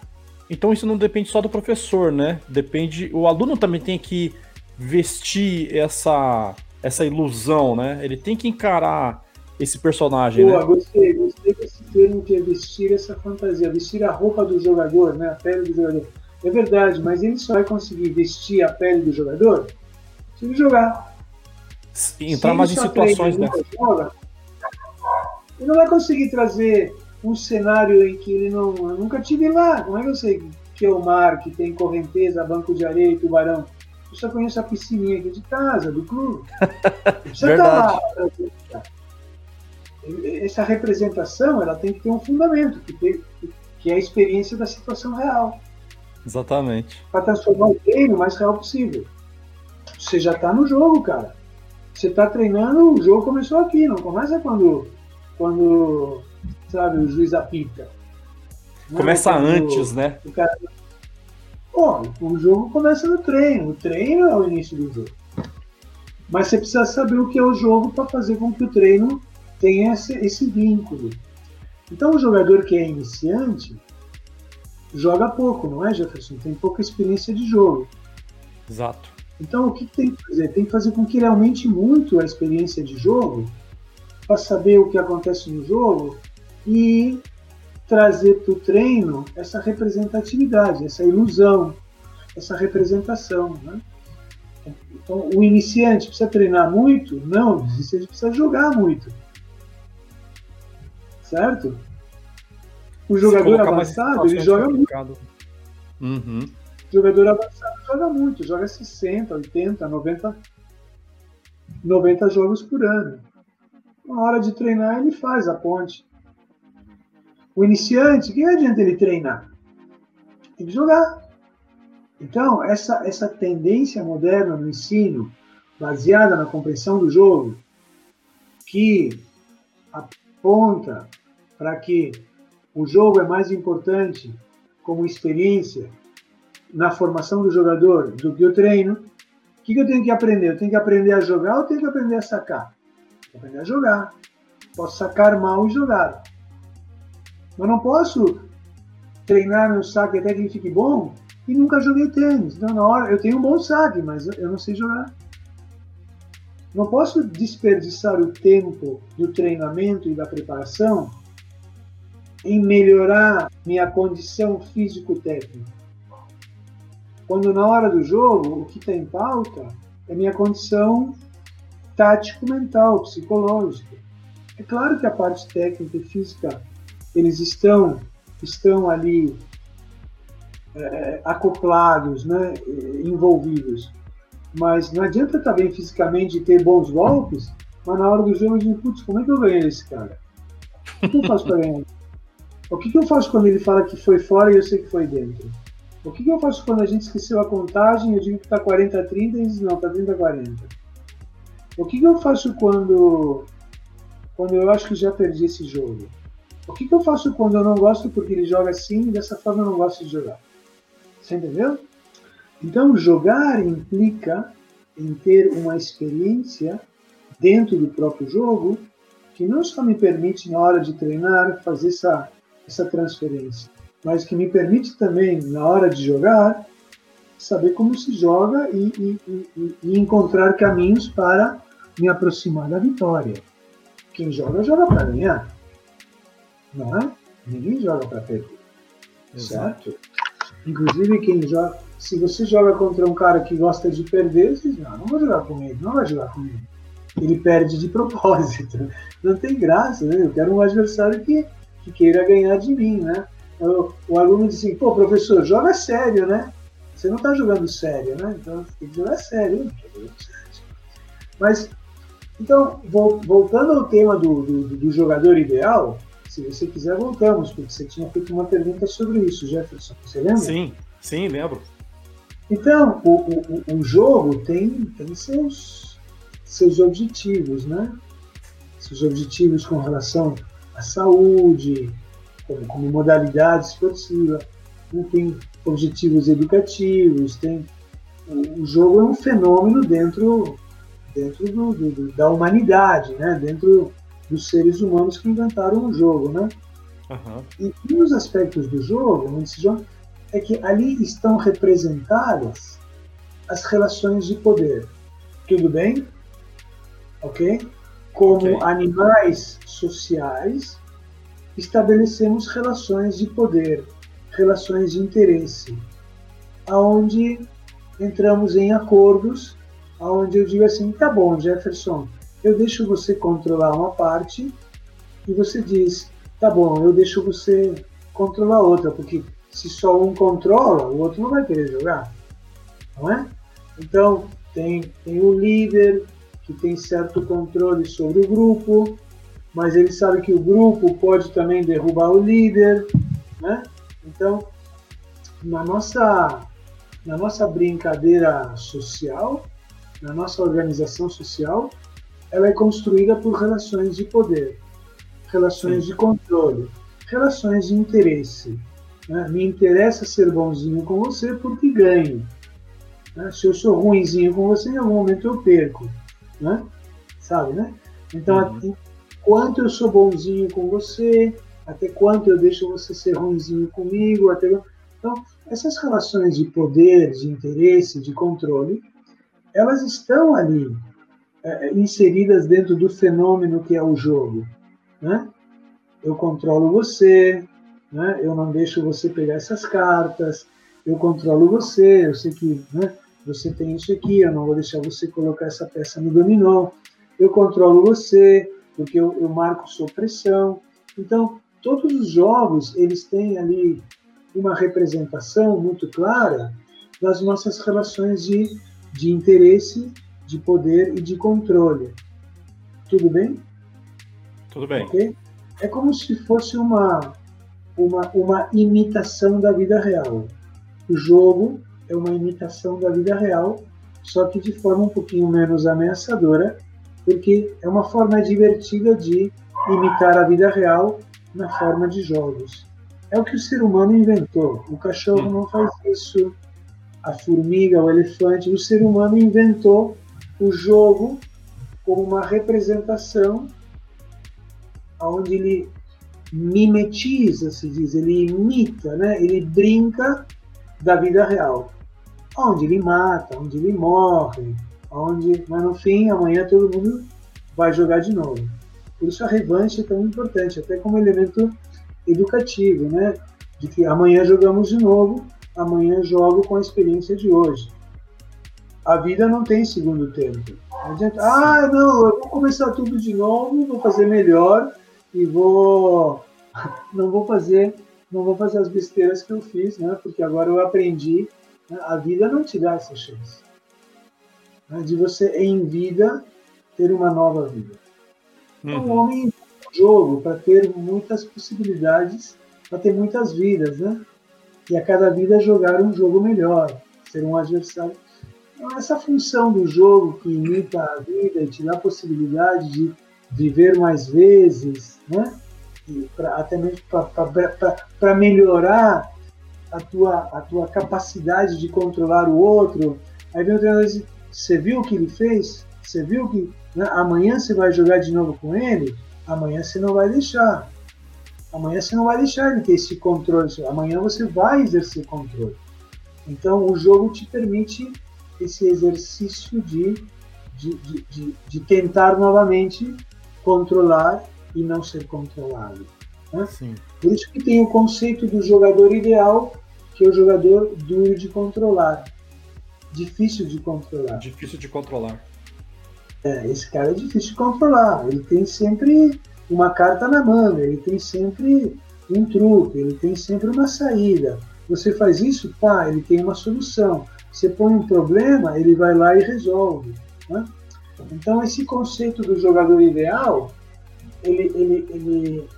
Então isso não depende só do professor, né? Depende. O aluno também tem que vestir essa, essa ilusão, né? Ele tem que encarar esse personagem, Pô, né? Gostei, gostei desse termo que é vestir essa fantasia, vestir a roupa do jogador, né? A pele do jogador. É verdade, mas ele só vai conseguir vestir a pele do jogador se ele jogar. Entrar mais em situações, né? Joga, ele não vai conseguir trazer um cenário em que ele não. Eu nunca tive lá. Como é que eu sei que é o mar, que tem correnteza, banco de areia e tubarão? Eu só conheço a piscininha aqui de casa, do clube. Você tá lá. Essa representação ela tem que ter um fundamento, que, tem, que é a experiência da situação real. Exatamente. Para transformar o treino o mais real possível. Você já está no jogo, cara. Você está treinando, o jogo começou aqui, não começa quando, quando sabe, o juiz apita. Começa antes, né? O cara, Bom, o jogo começa no treino. O treino é o início do jogo. Mas você precisa saber o que é o jogo para fazer com que o treino tenha esse, esse vínculo. Então, o jogador que é iniciante joga pouco, não é, Jefferson? Tem pouca experiência de jogo. Exato. Então, o que tem que fazer? Tem que fazer com que ele aumente muito a experiência de jogo para saber o que acontece no jogo e trazer para o treino essa representatividade, essa ilusão, essa representação. Né? Então, o iniciante precisa treinar muito? Não, o iniciante precisa jogar muito. Certo? O jogador avançado, ele joga muito. Uhum. O jogador avançado joga muito, joga 60, 80, 90 90 jogos por ano. Na hora de treinar, ele faz a ponte. O iniciante, que adianta ele treinar? Tem que jogar. Então, essa, essa tendência moderna no ensino, baseada na compreensão do jogo, que aponta para que o jogo é mais importante como experiência na formação do jogador do que o treino, o que, eu tenho que aprender? Eu tenho que aprender a jogar ou tenho que aprender a sacar? Que aprender a jogar. Posso sacar mal e jogar. Mas não posso treinar meu saque até que ele fique bom e nunca joguei tênis. Então, na hora, eu tenho um bom saque, mas eu não sei jogar. Não posso desperdiçar o tempo do treinamento e da preparação em melhorar minha condição físico-técnica. Quando na hora do jogo, o que está em pauta é minha condição tático-mental, psicológica. É claro que a parte técnica e física, eles estão, estão ali é, acoplados, né, envolvidos. Mas não adianta estar bem fisicamente ter bons golpes, mas na hora do jogo digo, putz, como é que eu ganhei esse cara? O que eu faço para ganhar? O que, que eu faço quando ele fala que foi fora e eu sei que foi dentro? O que, que eu faço quando a gente esqueceu a contagem e eu digo que está 40 a 30 e diz não, está 30 a 40? O que, que eu faço quando, quando eu acho que já perdi esse jogo? O que, que eu faço quando eu não gosto porque ele joga assim e dessa forma eu não gosto de jogar? Você entendeu? Então, jogar implica em ter uma experiência dentro do próprio jogo que não só me permite, na hora de treinar, fazer essa essa transferência, mas que me permite também, na hora de jogar, saber como se joga e, e, e, e encontrar caminhos para me aproximar da vitória. Quem joga, joga para ganhar. Não é? Ninguém joga para perder. Certo? Inclusive, quem joga. Se você joga contra um cara que gosta de perder, você diz: não, não vou jogar com ele, não vai jogar com ele. Ele perde de propósito. Não tem graça, né? Eu quero um adversário que que queira ganhar de mim, né? O, o aluno diz assim, pô, professor, joga sério, né? Você não está jogando sério, né? Então tem que jogar sério. Mas, então, voltando ao tema do, do, do, jogador ideal, se você quiser, voltamos, porque você tinha feito uma pergunta sobre isso, Jefferson. Você lembra? Sim, sim, lembro. Então, o, o, o jogo tem, tem seus, seus objetivos, né? Seus objetivos com relação a saúde, como, como modalidade esportiva, né? tem objetivos educativos, tem o, o, jogo é um fenômeno dentro dentro do, do, da humanidade, né? Dentro dos seres humanos que inventaram o jogo, né? Uhum. E um dos aspectos do jogo, jogo, é que ali estão representadas as relações de poder. Tudo bem? Ok? como okay. animais sociais, estabelecemos relações de poder, relações de interesse, aonde entramos em acordos, aonde eu digo assim, tá bom, Jefferson, eu deixo você controlar uma parte e você diz, tá bom, eu deixo você controlar outra, porque se só um controla, o outro não vai querer jogar, não é? Então tem tem o líder, que tem certo controle sobre o grupo, mas ele sabe que o grupo pode também derrubar o líder, né? Então, na nossa na nossa brincadeira social, na nossa organização social, ela é construída por relações de poder, relações Sim. de controle, relações de interesse. Né? Me interessa ser bonzinho com você porque ganho. Né? Se eu sou ruinzinho com você, em algum momento eu perco né? Sabe, né? Então, uhum. quanto eu sou bonzinho com você, até quanto eu deixo você ser ruimzinho comigo, até então essas relações de poder, de interesse, de controle, elas estão ali é, inseridas dentro do fenômeno que é o jogo, né? Eu controlo você, né? Eu não deixo você pegar essas cartas, eu controlo você, eu sei que, né? você tem isso aqui, eu não vou deixar você colocar essa peça no dominó, eu controlo você, porque eu, eu marco sua pressão. Então, todos os jogos, eles têm ali uma representação muito clara das nossas relações de, de interesse de poder e de controle. Tudo bem? Tudo bem. Okay? É como se fosse uma, uma, uma imitação da vida real. O jogo é uma imitação da vida real, só que de forma um pouquinho menos ameaçadora, porque é uma forma divertida de imitar a vida real na forma de jogos. É o que o ser humano inventou. O cachorro não faz isso, a formiga, o elefante. O ser humano inventou o jogo como uma representação onde ele mimetiza, se diz, ele imita, né? ele brinca da vida real. Onde ele mata, onde ele morre, onde, mas no fim, amanhã todo mundo vai jogar de novo. Por isso a revanche é tão importante, até como elemento educativo, né? De que amanhã jogamos de novo, amanhã jogo com a experiência de hoje. A vida não tem segundo tempo. Não adianta, ah, não, eu vou começar tudo de novo, vou fazer melhor e vou não vou fazer não vou fazer as besteiras que eu fiz, né? Porque agora eu aprendi. Né? A vida não te dá essa chance né? de você em vida ter uma nova vida. Então, uhum. o homem jogo para ter muitas possibilidades, para ter muitas vidas, né? E a cada vida jogar um jogo melhor, ser um adversário. Então, essa função do jogo que imita a vida e te dá a possibilidade de viver mais vezes, né? Pra, até mesmo para melhorar a tua, a tua capacidade de controlar o outro. Aí vem o treinador e diz, você viu o que ele fez? Você viu que né, amanhã você vai jogar de novo com ele? Amanhã você não vai deixar. Amanhã você não vai deixar ele ter esse controle. Amanhã você vai exercer controle. Então o jogo te permite esse exercício de, de, de, de, de tentar novamente controlar e não ser controlado. Né? Por isso que tem o conceito do jogador ideal, que é o jogador duro de controlar. Difícil de controlar. Difícil de controlar. É, esse cara é difícil de controlar. Ele tem sempre uma carta na manga, ele tem sempre um truque, ele tem sempre uma saída. Você faz isso, pá, ele tem uma solução. Você põe um problema, ele vai lá e resolve. Né? Então, esse conceito do jogador ideal, ele, ele, ele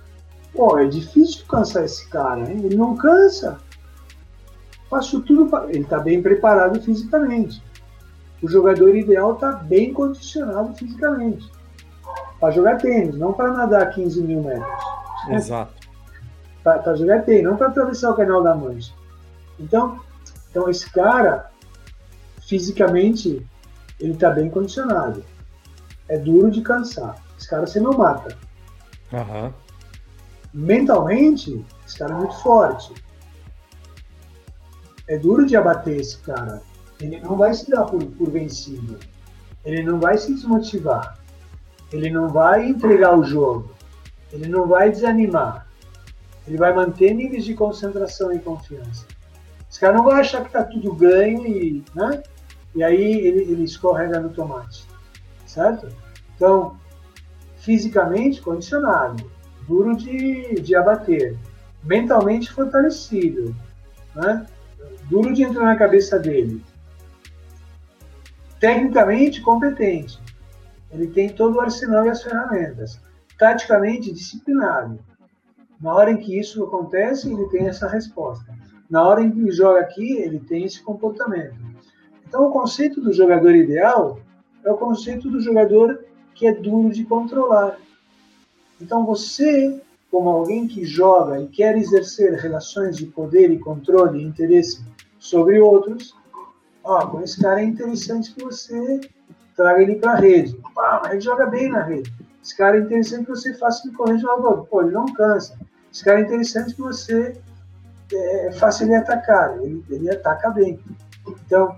pô, é difícil cansar esse cara, hein? ele não cansa. Faço tudo, pra... ele está bem preparado fisicamente. O jogador ideal está bem condicionado fisicamente. Para jogar tênis, não para nadar 15 mil metros. Exato. Para jogar tênis, não para atravessar o canal da Mancha. Então, então esse cara, fisicamente, ele está bem condicionado. É duro de cansar. Esse cara você não mata. Uhum. Mentalmente, esse cara é muito forte. É duro de abater esse cara. Ele não vai se dar por, por vencido. Ele não vai se desmotivar. Ele não vai entregar o jogo. Ele não vai desanimar. Ele vai manter níveis de concentração e confiança. Esse cara não vai achar que está tudo ganho e, né? E aí ele, ele escorrega no tomate. Certo? Então, fisicamente condicionado, duro de, de abater, mentalmente fortalecido, né? duro de entrar na cabeça dele, tecnicamente competente, ele tem todo o arsenal e as ferramentas, taticamente disciplinado. Na hora em que isso acontece, ele tem essa resposta. Na hora em que ele joga aqui, ele tem esse comportamento. Então, o conceito do jogador ideal é o conceito do jogador que é duro de controlar. Então você, como alguém que joga e quer exercer relações de poder e controle e interesse sobre outros, ó, com esse cara é interessante que você traga ele para a rede. Pá, ele joga bem na rede. Esse cara é interessante que você faça ele correr jogador. Pô, ele não cansa. Esse cara é interessante que você é, faça ele atacar. Ele, ele ataca bem. Então,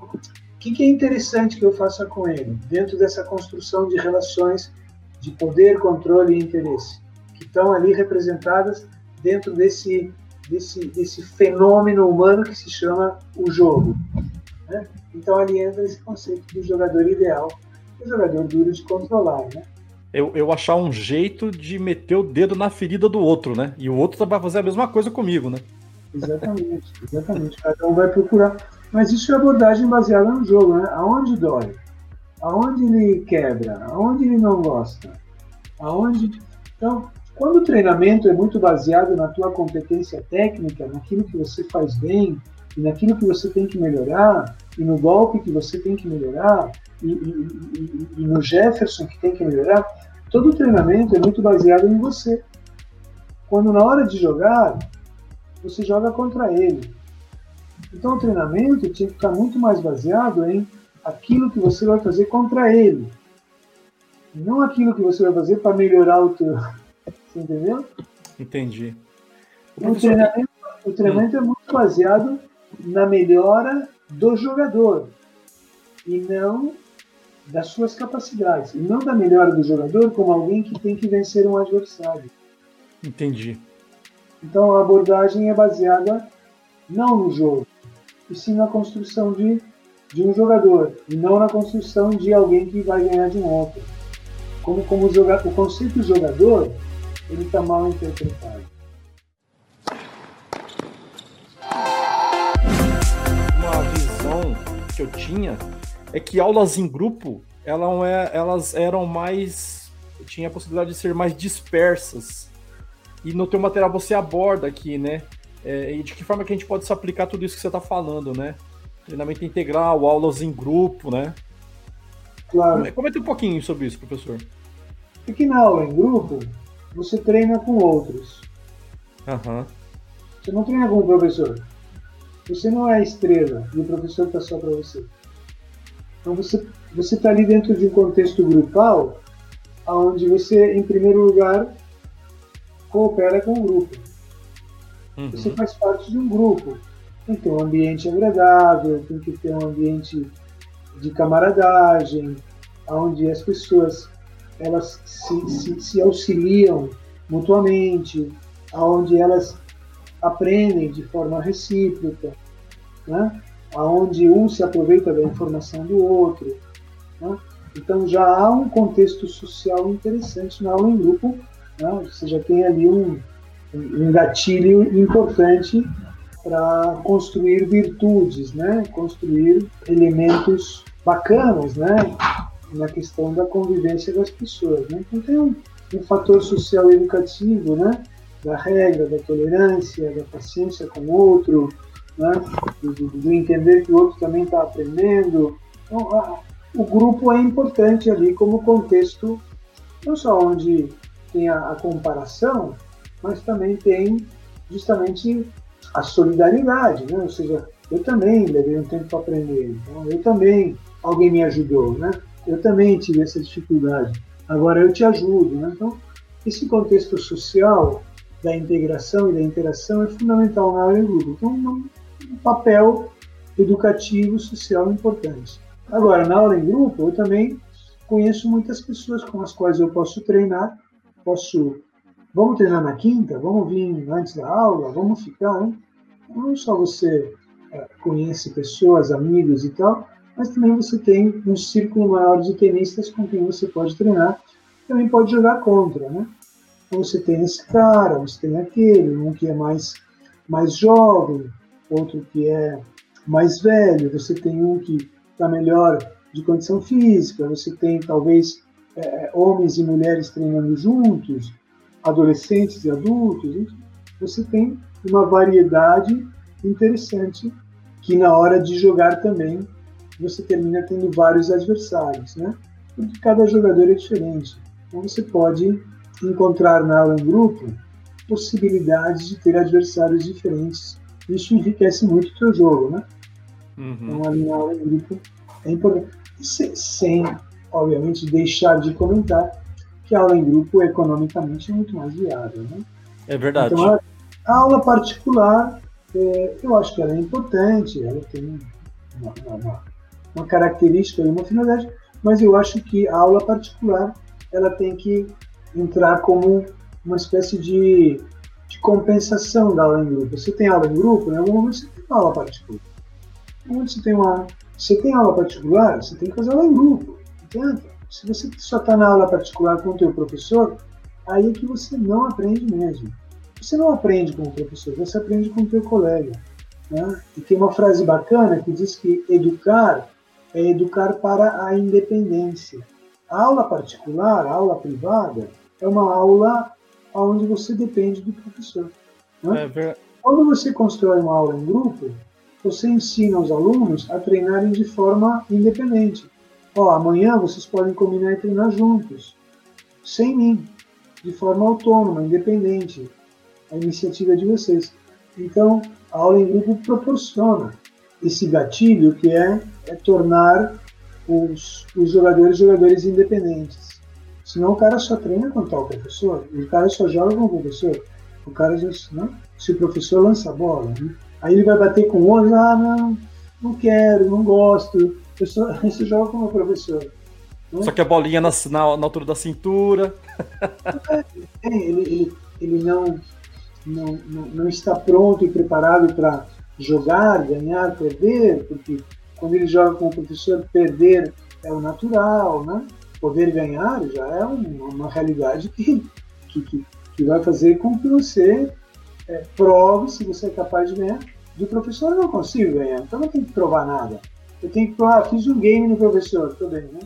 que, que é interessante que eu faça com ele, dentro dessa construção de relações de poder, controle e interesse, que estão ali representadas dentro desse, desse, desse fenômeno humano que se chama o jogo. Né? Então ali entra esse conceito do jogador ideal, o jogador duro de controlar. Né? Eu, eu achar um jeito de meter o dedo na ferida do outro, né? E o outro vai fazer a mesma coisa comigo, né? Exatamente, exatamente. Cada um vai procurar mas isso é abordagem baseada no jogo, né? Aonde dói? Aonde ele quebra? Aonde ele não gosta? Aonde? Então, quando o treinamento é muito baseado na tua competência técnica, naquilo que você faz bem, e naquilo que você tem que melhorar, e no golpe que você tem que melhorar, e, e, e, e no Jefferson que tem que melhorar, todo o treinamento é muito baseado em você. Quando na hora de jogar, você joga contra ele. Então o treinamento tinha que ficar muito mais baseado em aquilo que você vai fazer contra ele. Não aquilo que você vai fazer para melhorar o teu. Você entendeu? Entendi. O, o treinamento, o treinamento hum. é muito baseado na melhora do jogador e não das suas capacidades. E não da melhora do jogador como alguém que tem que vencer um adversário. Entendi. Então a abordagem é baseada não no jogo, e sim na construção de, de um jogador, e não na construção de alguém que vai ganhar de um outro. Como, como o, joga, o conceito de jogador, ele está mal interpretado. Uma visão que eu tinha é que aulas em grupo é, elas eram mais. tinha a possibilidade de ser mais dispersas. E no teu material você aborda aqui, né? É, e de que forma que a gente pode se aplicar tudo isso que você está falando, né? Treinamento integral, aulas em grupo, né? Claro. Comenta um pouquinho sobre isso, professor. Porque na aula em grupo, você treina com outros. Uhum. Você não treina com o professor. Você não é a estrela e o professor está só para você. Então você você está ali dentro de um contexto grupal, onde você, em primeiro lugar, coopera com o grupo. Uhum. Você faz parte de um grupo. Tem que ter um ambiente agradável, tem que ter um ambiente de camaradagem, onde as pessoas elas se, se, se auxiliam mutuamente, onde elas aprendem de forma recíproca, né? onde um se aproveita da informação do outro. Né? Então já há um contexto social interessante na aula em grupo, né? você já tem ali um, um gatilho importante para construir virtudes, né? construir elementos bacanas né? na questão da convivência das pessoas. Né? Então tem um, um fator social educativo, né? da regra, da tolerância, da paciência com o outro, né? do, do entender que o outro também está aprendendo. Então, o grupo é importante ali como contexto, não só onde tem a, a comparação, mas também tem justamente a solidariedade, né? Ou seja, eu também levei um tempo para aprender, então eu também, alguém me ajudou, né? Eu também tive essa dificuldade, agora eu te ajudo, né? Então, esse contexto social da integração e da interação é fundamental na aula em grupo. Então, um papel educativo social importante. Agora, na aula em grupo, eu também conheço muitas pessoas com as quais eu posso treinar. Posso, vamos treinar na quinta? Vamos vir antes da aula? Vamos ficar? Hein? Não só você é, conhece pessoas, amigos e tal, mas também você tem um círculo maior de tenistas com quem você pode treinar. Também pode jogar contra, né? Então você tem esse cara, você tem aquele, um que é mais, mais jovem, outro que é mais velho, você tem um que está melhor de condição física, você tem talvez é, homens e mulheres treinando juntos, adolescentes e adultos, você tem uma variedade interessante que na hora de jogar também você termina tendo vários adversários, né? Porque cada jogador é diferente. Então você pode encontrar na aula em grupo possibilidades de ter adversários diferentes. Isso enriquece muito o teu jogo, né? Uhum. Então, ali na aula em grupo é importante. Sem, sem, obviamente, deixar de comentar que a aula em grupo economicamente é muito mais viável. Né? É verdade. Então, a, aula particular, é, eu acho que ela é importante, ela tem uma, uma, uma característica e uma finalidade, mas eu acho que a aula particular ela tem que entrar como uma espécie de, de compensação da aula em grupo. Você tem aula em grupo, em algum momento você tem uma aula particular. Onde você tem uma você tem aula particular, você tem que fazer aula em grupo. Entende? Se você só está na aula particular com o teu professor, aí é que você não aprende mesmo. Você não aprende com o professor, você aprende com o teu colega. Né? E tem uma frase bacana que diz que educar é educar para a independência. A aula particular, a aula privada, é uma aula onde você depende do professor. Né? É Quando você constrói uma aula em grupo, você ensina os alunos a treinarem de forma independente. Ó, amanhã vocês podem combinar e treinar juntos, sem mim, de forma autônoma, independente. A iniciativa é de vocês. Então, a aula em grupo proporciona esse gatilho que é, é tornar os, os jogadores jogadores independentes. Senão o cara só treina com tal professor, o cara só joga com o professor. O cara já, não? se o professor lança a bola, né? aí ele vai bater com o outro, ah, não, não quero, não gosto, só, você joga com o professor. Né? Só que a bolinha na, na, na altura da cintura. É, ele, ele, ele não, não, não, não está pronto e preparado para jogar, ganhar, perder, porque quando ele joga com o professor, perder é o natural, né? Poder ganhar já é uma, uma realidade que, que, que, que, vai fazer com que você é, prove se você é capaz de ganhar. Do professor eu não consigo ganhar, então não tem que provar nada. Eu tenho que provar, ah, fiz um game no professor, tudo bem, né?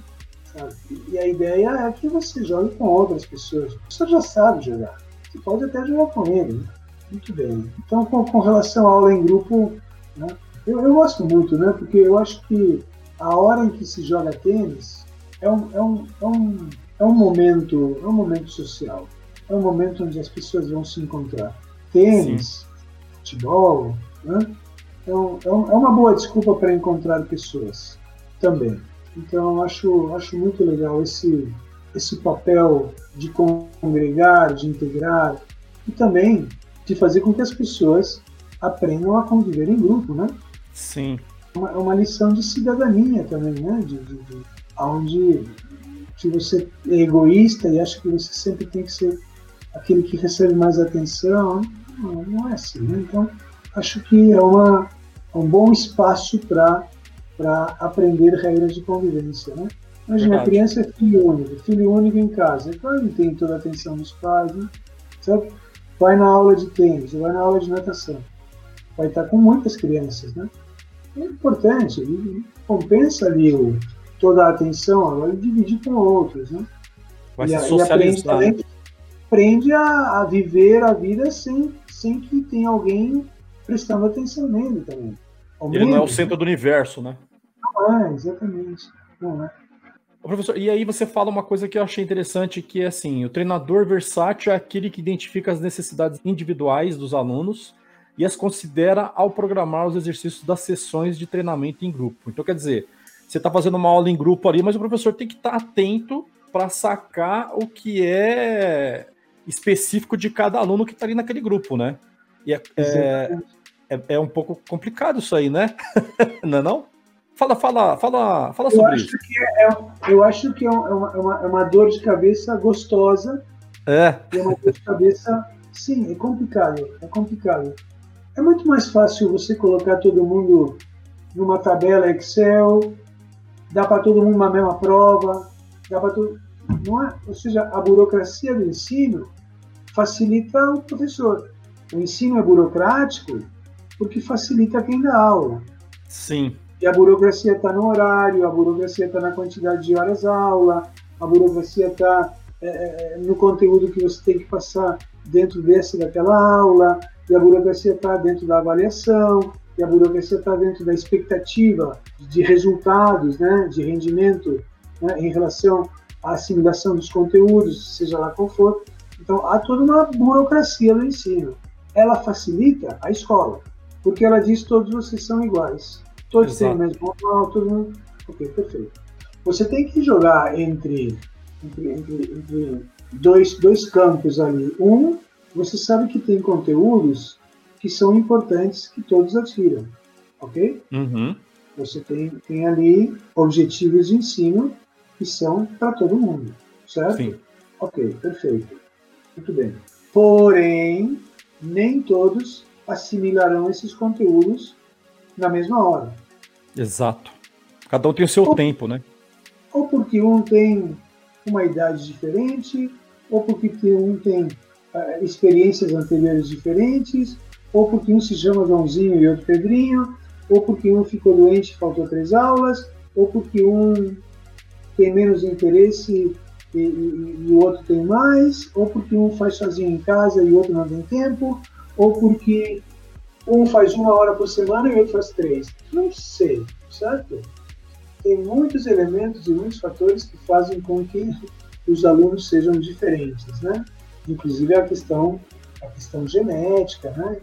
Sabe? E a ideia é que você jogue com outras pessoas. O professor já sabe jogar. Você pode até jogar com ele. Né? Muito bem. Então, com, com relação à aula em grupo, né, eu, eu, gosto muito, né? Porque eu acho que a hora em que se joga tênis é um, é um, é um, é um momento, é um momento social. É um momento onde as pessoas vão se encontrar. Tênis, Sim. futebol, né? É, um, é, é uma boa desculpa para encontrar pessoas também. Então, acho, acho muito legal esse, esse papel de congregar, de integrar e também de fazer com que as pessoas aprendam a conviver em grupo, né? Sim. Uma, é uma lição de cidadania também, né? De, de, de, onde que você é egoísta e acha que você sempre tem que ser aquele que recebe mais atenção. Não, não é assim, né? Então, acho que é, uma, é um bom espaço para aprender regras de convivência, né? Imagina, a criança é filho único, filho único em casa, então ele tem toda a atenção dos pais, né? Sabe? vai na aula de tênis, vai na aula de natação. Vai estar com muitas crianças, né? É importante, compensa ali o, toda a atenção, agora ele dividir com outros, né? Vai e, se socializar. aprende, aprende a, a, viver a vida sem, sem que tenha alguém prestando atenção nele também. Ele não é o centro do universo, né? Não é, exatamente. Não é. Professor, e aí você fala uma coisa que eu achei interessante, que é assim, o treinador versátil é aquele que identifica as necessidades individuais dos alunos e as considera ao programar os exercícios das sessões de treinamento em grupo. Então, quer dizer, você está fazendo uma aula em grupo ali, mas o professor tem que estar tá atento para sacar o que é específico de cada aluno que está ali naquele grupo, né? E é, é, é, é um pouco complicado isso aí, né? não é não? Fala, fala, fala, fala sobre isso. Que é, eu acho que é, é uma, é, uma, é uma dor de cabeça gostosa. É. É uma dor de cabeça, sim, é complicado, é complicado. É muito mais fácil você colocar todo mundo numa tabela Excel, dá para todo mundo uma mesma prova, dá para todo, não é? Ou seja, a burocracia do ensino facilita o professor. O ensino é burocrático porque facilita quem dá aula. Sim. E a burocracia está no horário, a burocracia está na quantidade de horas aula, a burocracia está é, é, no conteúdo que você tem que passar dentro desse daquela aula, e a burocracia está dentro da avaliação, e a burocracia está dentro da expectativa de resultados, né, de rendimento né, em relação à assimilação dos conteúdos, seja lá qual for. Então, há toda uma burocracia no ensino. Ela facilita a escola, porque ela diz todos vocês são iguais. Todos têm o mesmo todo mundo. Ok, perfeito. Você tem que jogar entre, entre, entre, entre dois, dois campos ali. Um, você sabe que tem conteúdos que são importantes que todos atiram, ok? Uhum. Você tem, tem ali objetivos de ensino que são para todo mundo, certo? Sim. Ok, perfeito. Muito bem. Porém, nem todos assimilarão esses conteúdos na mesma hora. Exato. Cada um tem o seu ou, tempo, né? Ou porque um tem uma idade diferente, ou porque um tem uh, experiências anteriores diferentes, ou porque um se chama Joãozinho e outro Pedrinho, ou porque um ficou doente e faltou três aulas, ou porque um tem menos interesse e, e, e, o outro tem mais, ou porque um faz sozinho em casa e o outro não tem tempo, ou porque um faz uma hora por semana e o outro faz três. Não sei, certo? Tem muitos elementos e muitos fatores que fazem com que os alunos sejam diferentes, né? Inclusive a questão, a questão genética, né?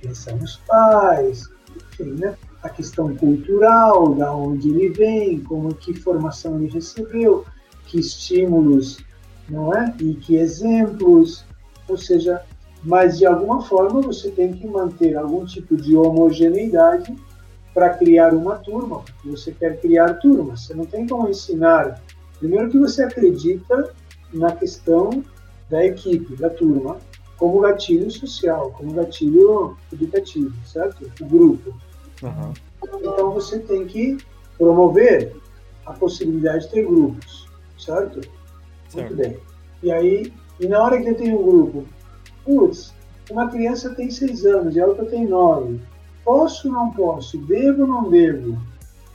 Quem são os pais, enfim, né? A questão cultural, da onde ele vem, como que formação ele recebeu, que estímulos, não é? E que exemplos, ou seja, mas de alguma forma você tem que manter algum tipo de homogeneidade para criar uma turma, porque você quer criar turmas. Você não tem como ensinar. Primeiro que você acredita na questão da equipe, da turma, como gatilho social, como gatilho educativo, certo? O grupo. Uhum. Então você tem que promover a possibilidade de ter grupos, certo? certo? Muito bem. E aí, e na hora que eu tenho um grupo, putz, uma criança tem seis anos e a outra tem nove. Posso ou não posso? Devo ou não devo?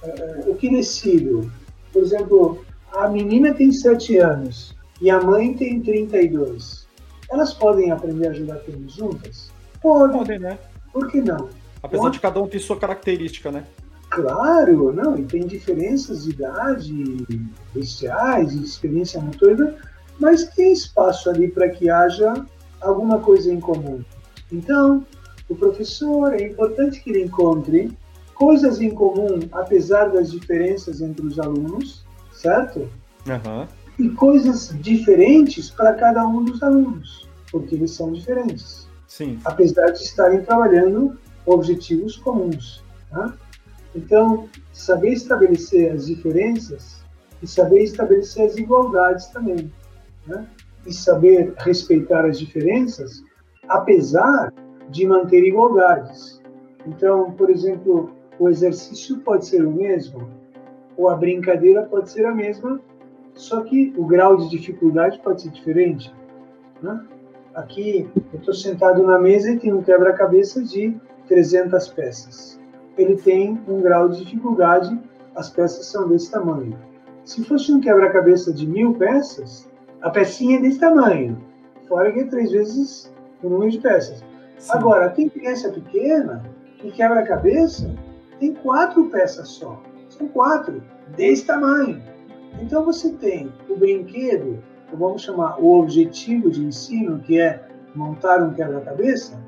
Uh, o que decido? Por exemplo, a menina tem sete anos e a mãe tem 32. Elas podem aprender a jogar tênis juntas? Podem. Podem, né? Por que não? Apesar de cada um ter sua característica, né? Claro, não, e tem diferenças de idade, bestiais, de experiência motora, mas tem espaço ali para que haja alguma coisa em comum. Então, o professor é importante que ele encontre coisas em comum, apesar das diferenças entre os alunos, certo? Uhum. E coisas diferentes para cada um dos alunos, porque eles são diferentes. Sim. Apesar de estarem trabalhando objetivos comuns. Tá? Então, saber estabelecer as diferenças e saber estabelecer as igualdades também. Né? E saber respeitar as diferenças, apesar de manter igualdades. Então, por exemplo, o exercício pode ser o mesmo, ou a brincadeira pode ser a mesma, só que o grau de dificuldade pode ser diferente. Né? Aqui, eu estou sentado na mesa e tenho um quebra-cabeça de 300 peças. Ele tem um grau de dificuldade, as peças são desse tamanho. Se fosse um quebra-cabeça de mil peças, a pecinha é desse tamanho, fora que é três vezes o número de peças. Sim. Agora, tem criança pequena que quebra-cabeça tem quatro peças só. São quatro, desse tamanho. Então você tem o brinquedo, vamos chamar o objetivo de ensino, que é montar um quebra-cabeça,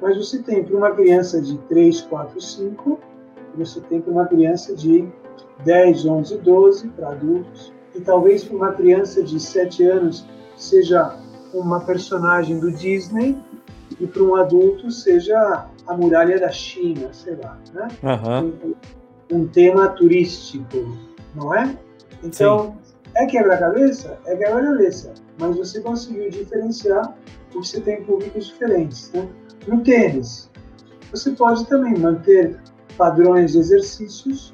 mas você tem para uma criança de 3, 4, 5, você tem para uma criança de 10, 11, 12 para adultos, e talvez para uma criança de 7 anos seja uma personagem do Disney e para um adulto seja a muralha da China, sei lá, né? Uhum. Um, um, tema turístico, não é? Então, Sim. é quebra-cabeça? É quebra-cabeça, mas você conseguiu diferenciar porque você tem públicos diferentes, né? No tênis, você pode também manter padrões de exercícios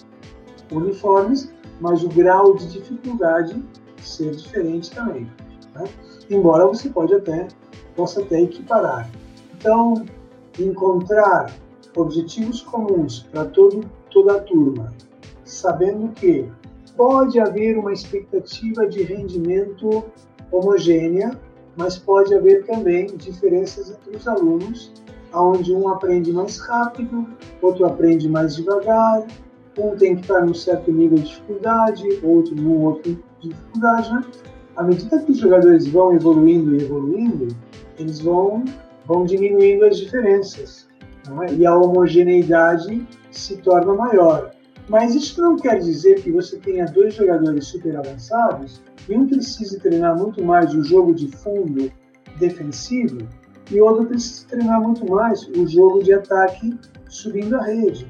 uniformes, mas o grau de dificuldade ser diferente também. Né? Embora você pode até possa até equiparar. Então, encontrar objetivos comuns para todo toda a turma, sabendo que pode haver uma expectativa de rendimento homogênea mas pode haver também diferenças entre os alunos, onde um aprende mais rápido, outro aprende mais devagar, um tem que estar num certo nível de dificuldade, outro num outro de dificuldade, né? À medida que os jogadores vão evoluindo e evoluindo, eles vão, vão diminuindo as diferenças, é? e a homogeneidade se torna maior. Mas isso não quer dizer que você tenha dois jogadores super avançados e um precise treinar muito mais o jogo de fundo defensivo e o outro precisa treinar muito mais o jogo de ataque subindo a rede.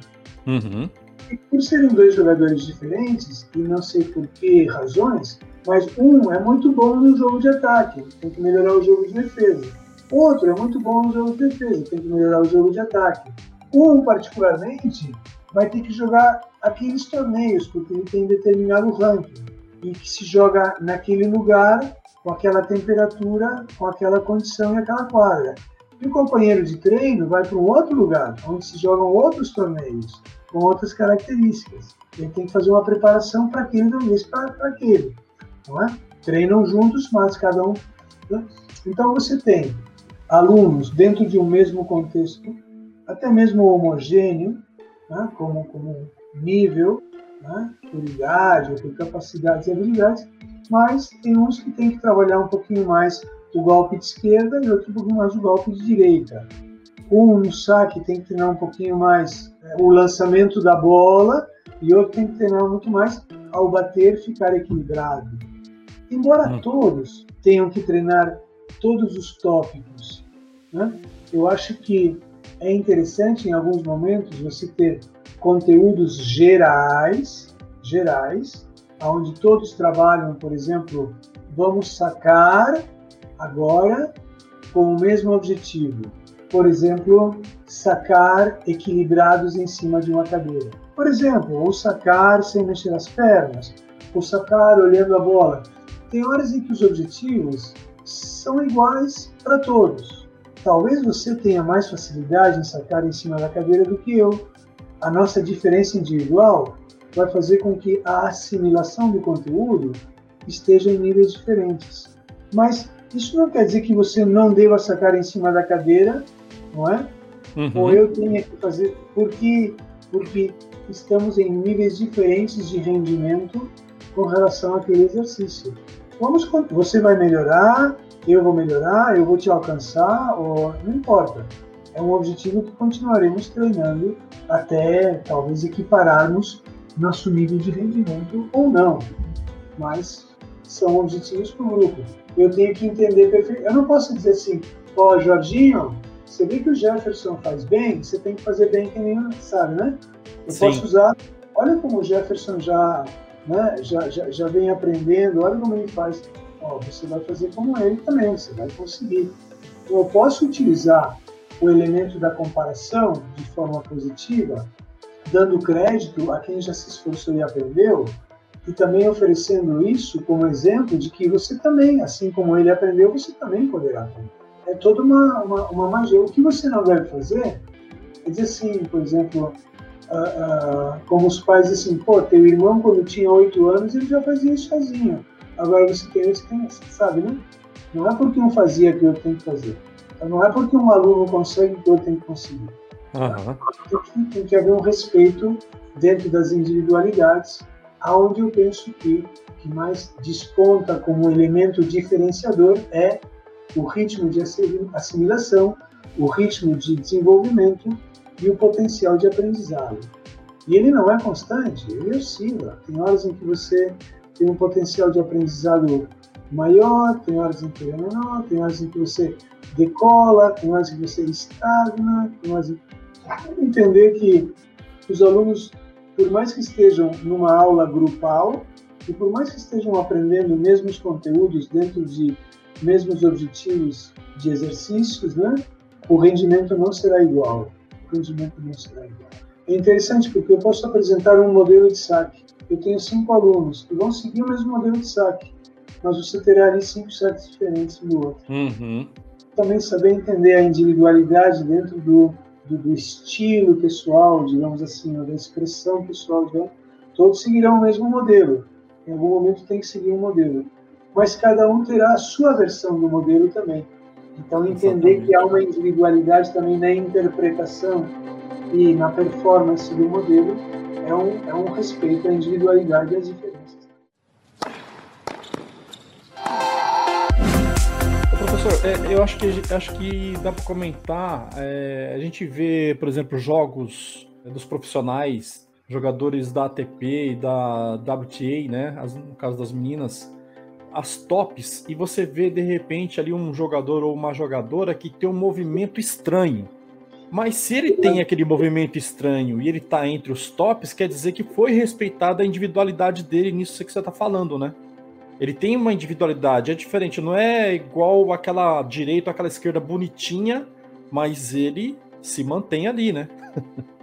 Uhum. E por serem dois jogadores diferentes, e não sei por que razões, mas um é muito bom no jogo de ataque, tem que melhorar o jogo de defesa. Outro é muito bom no jogo de defesa, tem que melhorar o jogo de ataque. Um, particularmente, vai ter que jogar aqueles torneios, porque ele tem determinado ranking e que se joga naquele lugar, com aquela temperatura, com aquela condição e aquela quadra. E o companheiro de treino vai para um outro lugar, onde se jogam outros torneios, com outras características. Ele tem que fazer uma preparação para aquele, do mês para aquele. Não é? Treinam juntos, mas cada um. Né? Então você tem alunos dentro de um mesmo contexto, até mesmo homogêneo, né? como, como nível, né? por idade, por capacidades e habilidades, mas tem uns que tem que trabalhar um pouquinho mais o golpe de esquerda e outro um pouquinho mais o golpe de direita. Um no saque tem que treinar um pouquinho mais o lançamento da bola e outro tem que treinar muito mais ao bater ficar equilibrado. Embora hum. todos tenham que treinar todos os tópicos, né? eu acho que é interessante em alguns momentos você ter conteúdos gerais, gerais, onde todos trabalham, por exemplo, vamos sacar agora com o mesmo objetivo. Por exemplo, sacar equilibrados em cima de uma cadeira. Por exemplo, ou sacar sem mexer as pernas, ou sacar olhando a bola. Tem horas em que os objetivos são iguais para todos. Talvez você tenha mais facilidade em sacar em cima da cadeira do que eu. A nossa diferença individual vai fazer com que a assimilação do conteúdo esteja em níveis diferentes. Mas isso não quer dizer que você não deva sacar em cima da cadeira, não é? Uhum. Ou eu tenha que fazer porque porque estamos em níveis diferentes de rendimento com relação àquele exercício. Vamos, você vai melhorar, eu vou melhorar, eu vou te alcançar, ou não importa. É um objetivo que continuaremos treinando até talvez equipararmos nosso nível de rendimento ou não. Mas são objetivos para o grupo eu tenho que entender perfeitamente. Eu não posso dizer assim, ó, oh, Jorginho, você vê que o Jefferson faz bem, você tem que fazer bem que nem sabe, né? Eu Sim. posso usar, olha como o Jefferson já, né, já, já, já vem aprendendo, olha como ele faz. Ó, você vai fazer como ele também, você vai conseguir. Então, eu posso utilizar o elemento da comparação de forma positiva, dando crédito a quem já se esforçou e aprendeu, e também oferecendo isso como exemplo de que você também, assim como ele aprendeu, você também poderá aprender. É toda uma, uma, uma magia. O que você não deve fazer é dizer assim, por exemplo, uh, uh, como os pais dizem assim, pô, teu irmão quando tinha oito anos ele já fazia isso sozinho. Agora você tem, você tem, sabe, né? Não é porque um fazia que o outro tem que fazer. Então, não é porque um aluno consegue que o outro tem que conseguir. Uhum. Tem, que, tem que haver um respeito dentro das individualidades aonde eu penso que que mais desponta como elemento diferenciador é o ritmo de assimilação, o ritmo de desenvolvimento e o potencial de aprendizado. E ele não é constante, ele oscila. Tem horas em que você tem um potencial de aprendizado maior, tem horas em que ele é menor, tem horas em que você decola, tem horas em que você estagna, tem horas em... entender que os alunos por mais que estejam numa aula grupal e por mais que estejam aprendendo mesmos conteúdos dentro de mesmos objetivos de exercícios, né, o rendimento não será igual. O rendimento não será igual. É interessante porque eu posso apresentar um modelo de saque. Eu tenho cinco alunos que vão seguir o mesmo modelo de saque, mas você terá ali cinco saques diferentes um do outro. Uhum. Também saber entender a individualidade dentro do do, do estilo pessoal, digamos assim, da expressão pessoal, digamos, todos seguirão o mesmo modelo. Em algum momento tem que seguir um modelo. Mas cada um terá a sua versão do modelo também. Então, entender Exatamente. que há uma individualidade também na interpretação e na performance do modelo é um, é um respeito à individualidade e às diferenças. Professor, é, eu acho que, acho que dá para comentar. É, a gente vê, por exemplo, jogos dos profissionais, jogadores da ATP e da WTA, né? As, no caso das meninas, as tops, e você vê de repente ali um jogador ou uma jogadora que tem um movimento estranho. Mas se ele tem aquele movimento estranho e ele está entre os tops, quer dizer que foi respeitada a individualidade dele nisso que você está falando, né? Ele tem uma individualidade, é diferente, não é igual aquela direita, aquela esquerda bonitinha, mas ele se mantém ali, né?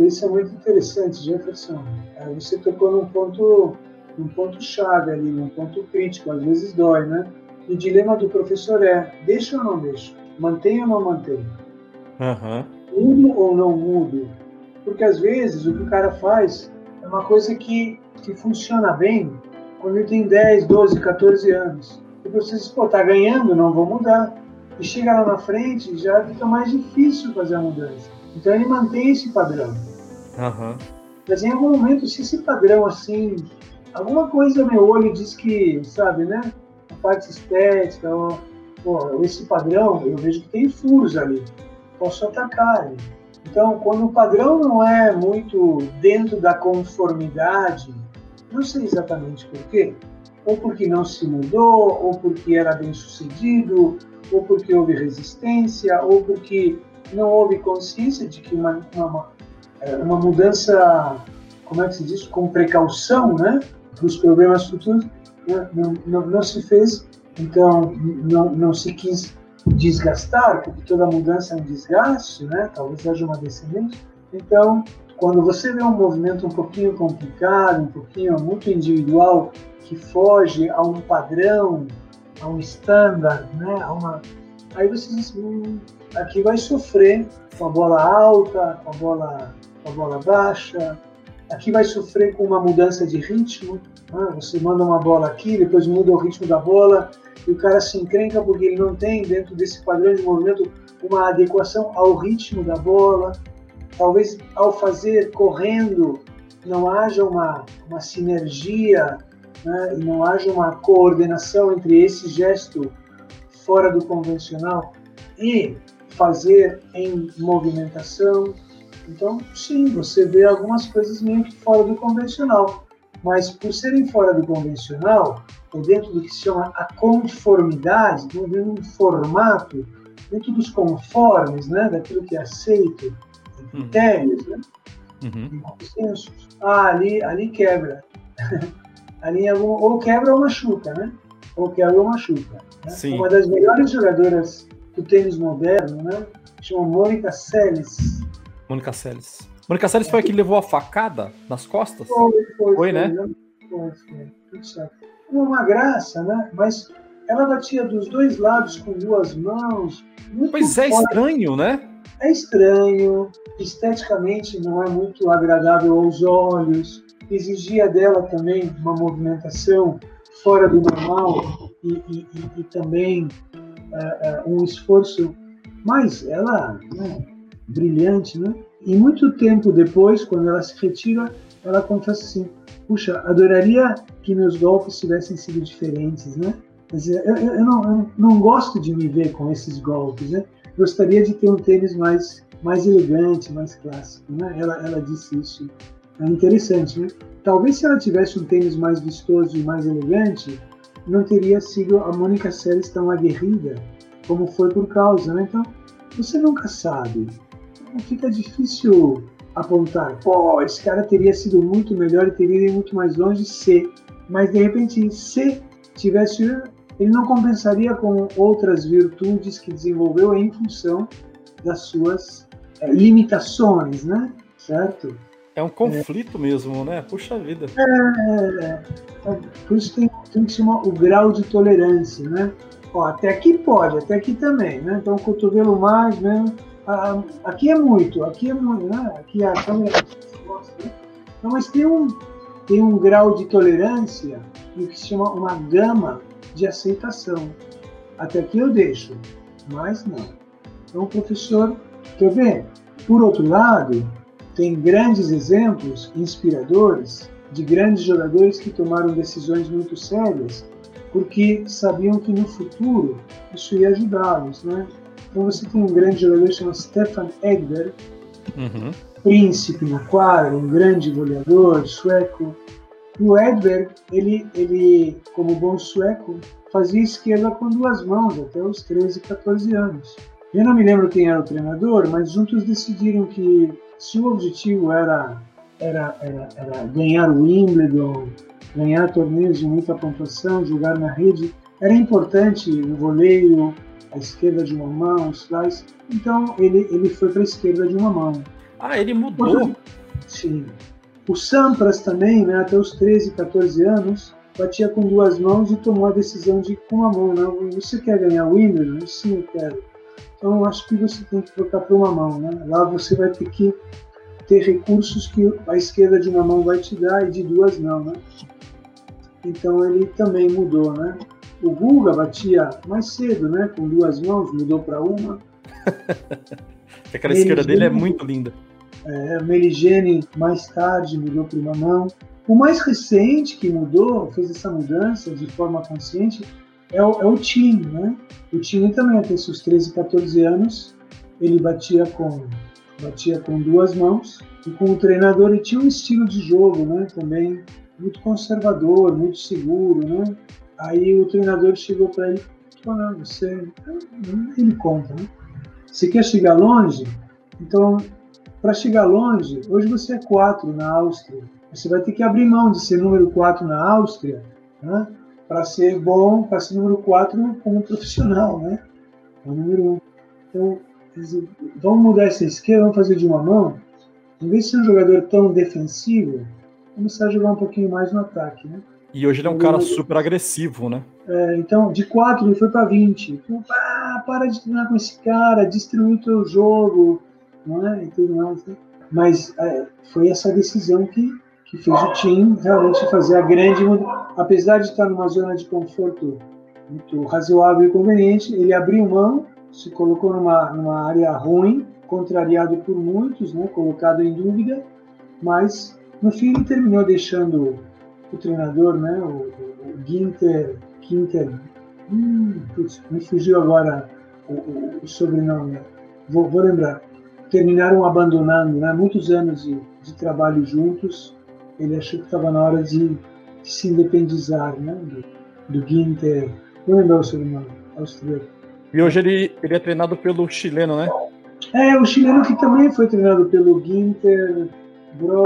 Isso é muito interessante, Jefferson. É, você tocou num ponto, num ponto chave ali, num ponto crítico, às vezes dói, né? E o dilema do professor é: deixa ou não deixa? Mantém ou não mantém? Uhum. Mudo ou não mudo? Porque às vezes o que o cara faz é uma coisa que, que funciona bem quando ele tem 10, 12, 14 anos. E você diz, pô, tá ganhando, não vou mudar. E chega lá na frente, já fica mais difícil fazer a mudança. Então ele mantém esse padrão. Uhum. Mas em algum momento, se esse padrão assim, alguma coisa meu olho diz que, sabe, né? A parte estética, pô, esse padrão, eu vejo que tem furos ali. Posso atacar ele. Então, quando o padrão não é muito dentro da conformidade, não sei exatamente por quê, ou porque não se mudou, ou porque era bem sucedido, ou porque houve resistência, ou porque não houve consciência de que uma, uma, uma mudança, como é que se diz, com precaução, né, para os problemas futuros, né, não, não, não se fez, então não, não se quis desgastar, porque toda mudança é um desgaste, né? Talvez haja uma descendente. Então, quando você vê um movimento um pouquinho complicado, um pouquinho muito individual, que foge a um padrão, a um standard, né? Uma... Aí você diz, hum, aqui vai sofrer com a bola alta, com a bola, com a bola baixa, aqui vai sofrer com uma mudança de ritmo, né? você manda uma bola aqui, depois muda o ritmo da bola, e o cara se encrenca porque ele não tem dentro desse padrão de movimento uma adequação ao ritmo da bola. Talvez ao fazer correndo não haja uma, uma sinergia né, e não haja uma coordenação entre esse gesto fora do convencional e fazer em movimentação. Então, sim, você vê algumas coisas meio que fora do convencional, mas por serem fora do convencional, ou dentro do que se chama a conformidade, dentro de um formato, dentro dos conformes, né, daquilo que é aceito, uhum. critérios, né, uhum. ah, ali, ali quebra. ali é algum, ou quebra ou machuca, né? Ou quebra ou machuca. Né? Uma das melhores jogadoras do tênis moderno, né? Chama Mônica Seles. Mônica Seles. Mônica Seles foi a que levou a facada nas costas? Foi, foi, foi, foi né? Foi, foi, tudo certo uma graça, né? Mas ela batia dos dois lados com duas mãos. pois é, estranho, né? É estranho, esteticamente não é muito agradável aos olhos, exigia dela também uma movimentação fora do normal e, e, e, e também uh, uh, um esforço, mas ela, né, brilhante, né? E muito tempo depois, quando ela se retira, ela confessa assim: puxa, adoraria que meus golpes tivessem sido diferentes, né? Mas eu, eu, eu, não, eu, não, gosto de me ver com esses golpes, né? Gostaria de ter um tênis mais, mais elegante, mais clássico, né? Ela, ela disse isso. É interessante, né? Talvez se ela tivesse um tênis mais vistoso e mais elegante, não teria sido a Mônica Seles tão aguerrida como foi por causa, né? Então, você nunca sabe. Fica difícil apontar, pô, esse cara teria sido muito melhor e teria ido muito mais longe se, mas de repente se tivesse, ele não compensaria com outras virtudes que desenvolveu em função das suas é, limitações, né? Certo? É um conflito é. mesmo, né? Puxa vida. É, é, é, por isso tem, tem que chamar o grau de tolerância, né? Ó, até aqui pode, até aqui também, né? Então, cotovelo mais, né? Ah, aqui é muito, aqui é muito, né? Aqui a câmera né? Então, mas tem um, tem um grau de tolerância e o que se chama uma gama de aceitação. Até aqui eu deixo, mas não. Então, o professor, quer ver? Por outro lado, tem grandes exemplos inspiradores de grandes jogadores que tomaram decisões muito sérias porque sabiam que no futuro isso ia ajudá-los, né? Você tem um grande jogador chamado Stefan Edberg, uhum. príncipe na quadra, um grande goleador sueco. E o Edberg, ele, ele, como bom sueco, fazia esquerda com duas mãos até os 13, 14 anos. Eu não me lembro quem era o treinador, mas juntos decidiram que se o objetivo era, era, era, era ganhar o Wimbledon, ganhar torneios de muita pontuação, jogar na rede, era importante o voleio, a esquerda de uma mão, slice. Então ele, ele foi para a esquerda de uma mão. Ah, ele mudou? Sim. O Sampras também, né, até os 13, 14 anos, batia com duas mãos e tomou a decisão de ir com uma mão. Né? Você quer ganhar o Wimbledon? Sim, eu quero. Então eu acho que você tem que trocar para uma mão. Né? Lá você vai ter que ter recursos que a esquerda de uma mão vai te dar e de duas não, né? Então ele também mudou, né? O Guga batia mais cedo, né? Com duas mãos, mudou para uma. Aquela esquerda dele é muito linda. É, Meligene mais tarde mudou para uma mão. O mais recente que mudou, fez essa mudança de forma consciente, é o, é o Tini, né? O Tini também, até seus 13, 14 anos, ele batia com, batia com duas mãos e com o treinador ele tinha um estilo de jogo, né? Também muito conservador, muito seguro, né? Aí o treinador chegou para ele falou, você... Ele conta, né? Você quer chegar longe? Então, para chegar longe, hoje você é quatro na Áustria. Você vai ter que abrir mão de ser número quatro na Áustria, né? para ser bom, para ser número 4 como profissional, né? É o número 1. Um. Então, vamos mudar essa esquerda, vamos fazer de uma mão. Em vez de ser um jogador tão defensivo, começar a jogar um pouquinho mais no ataque, né? E hoje ele é um cara super agressivo, né? É, então, de 4 ele foi para 20. Então, pá, para de treinar com esse cara, destruir o teu jogo, não é? E tudo mais, né? Mas é, foi essa decisão que que fez o time realmente fazer a grande apesar de estar numa zona de conforto muito razoável e conveniente, ele abriu mão, se colocou numa, numa área ruim, contrariado por muitos, né, colocado em dúvida, mas no fim ele terminou deixando o treinador, né, o, o Ginter, Ginter hum, putz, me fugiu agora o, o, o sobrenome, vou, vou, lembrar, terminaram abandonando, né, muitos anos de, de trabalho juntos, ele achou que estava na hora de, de, se independizar né, do, do Ginter. Não lembro o seu nome, austríaco. E hoje ele, ele é treinado pelo chileno, né? É, o chileno que também foi treinado pelo Ginter.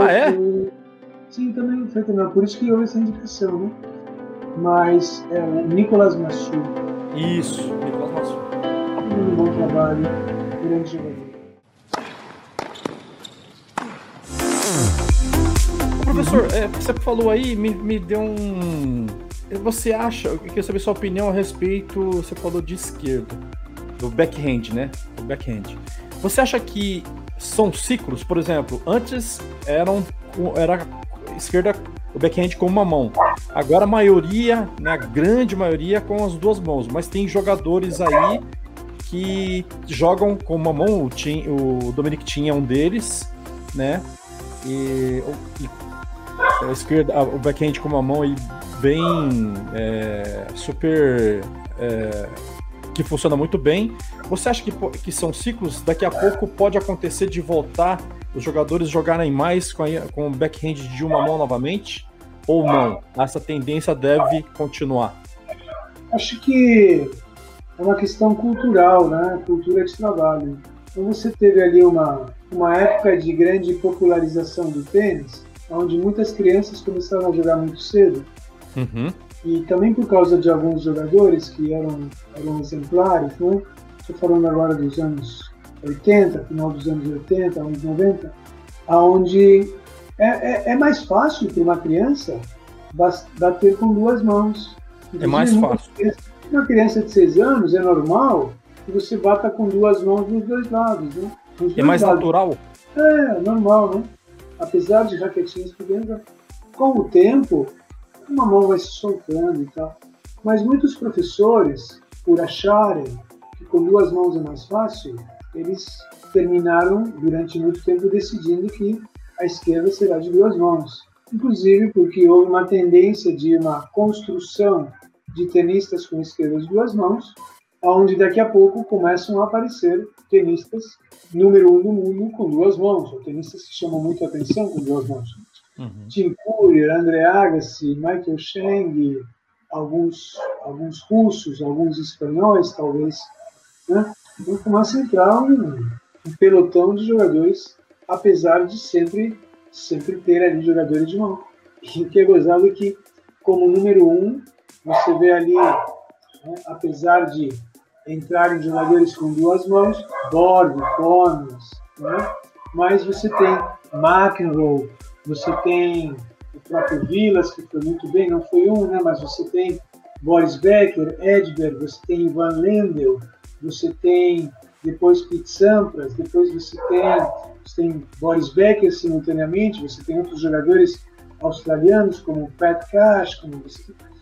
Ah, é? Sim, também foi treinado, por isso que houve essa indicação, né? Mas é o Nicolas Massu. Isso, Nicolas Massu. Um bom trabalho, grande jogador. Professor, é, você falou aí, me, me deu um. Você acha, eu queria saber sua opinião a respeito, você falou de esquerda, do backhand, né? Do backhand. Você acha que são ciclos? Por exemplo, antes eram, era esquerda, o backhand com uma mão. Agora a maioria, né, a grande maioria, com as duas mãos. Mas tem jogadores aí que jogam com uma mão, o, Tim, o Dominic tinha é um deles, né? E, e a esquerda, o backhand com uma mão aí bem é, super é, que funciona muito bem. Você acha que, que são ciclos? Daqui a pouco pode acontecer de voltar os jogadores jogarem mais com, a, com o backhand de uma mão novamente? Ou não? Essa tendência deve continuar? Acho que é uma questão cultural, né? Cultura de trabalho. Então você teve ali uma, uma época de grande popularização do tênis, onde muitas crianças começaram a jogar muito cedo. Uhum. E também por causa de alguns jogadores que eram, eram exemplares, né? Estou falando agora dos anos 80, final dos anos 80, anos 90, aonde é, é, é mais fácil para uma criança bater com duas mãos. É mais fácil. Uma criança de 6 anos é normal que você bata com duas mãos dos dois lados, né? é mais lados. natural? É, normal, né? apesar de raquetinhas dentro, com o tempo, uma mão vai se soltando e tal. Mas muitos professores, por acharem que com duas mãos é mais fácil, eles terminaram durante muito tempo decidindo que a esquerda será de duas mãos. Inclusive porque houve uma tendência de uma construção de tenistas com esquerdas de duas mãos, onde daqui a pouco começam a aparecer tenistas número um do mundo com duas mãos, tenistas que chamam muito atenção com duas mãos. Uhum. Tim Courier, André Agassi, Michael Cheng, alguns, alguns russos, alguns espanhóis, talvez. Né? Começa a entrar um, um pelotão de jogadores, apesar de sempre, sempre ter ali jogadores de mão. E o que é gozado que, como número um, você vê ali, né, apesar de entrarem jogadores com duas mãos, Borg, Thomas, né? mas você tem McEnroe, você tem o próprio Vilas, que foi muito bem, não foi um, né? mas você tem Boris Becker, Edberg, você tem Ivan Lendl, você tem depois Pete Sampras, depois você tem você tem Boris Becker simultaneamente, você tem outros jogadores australianos como Pat Cash, como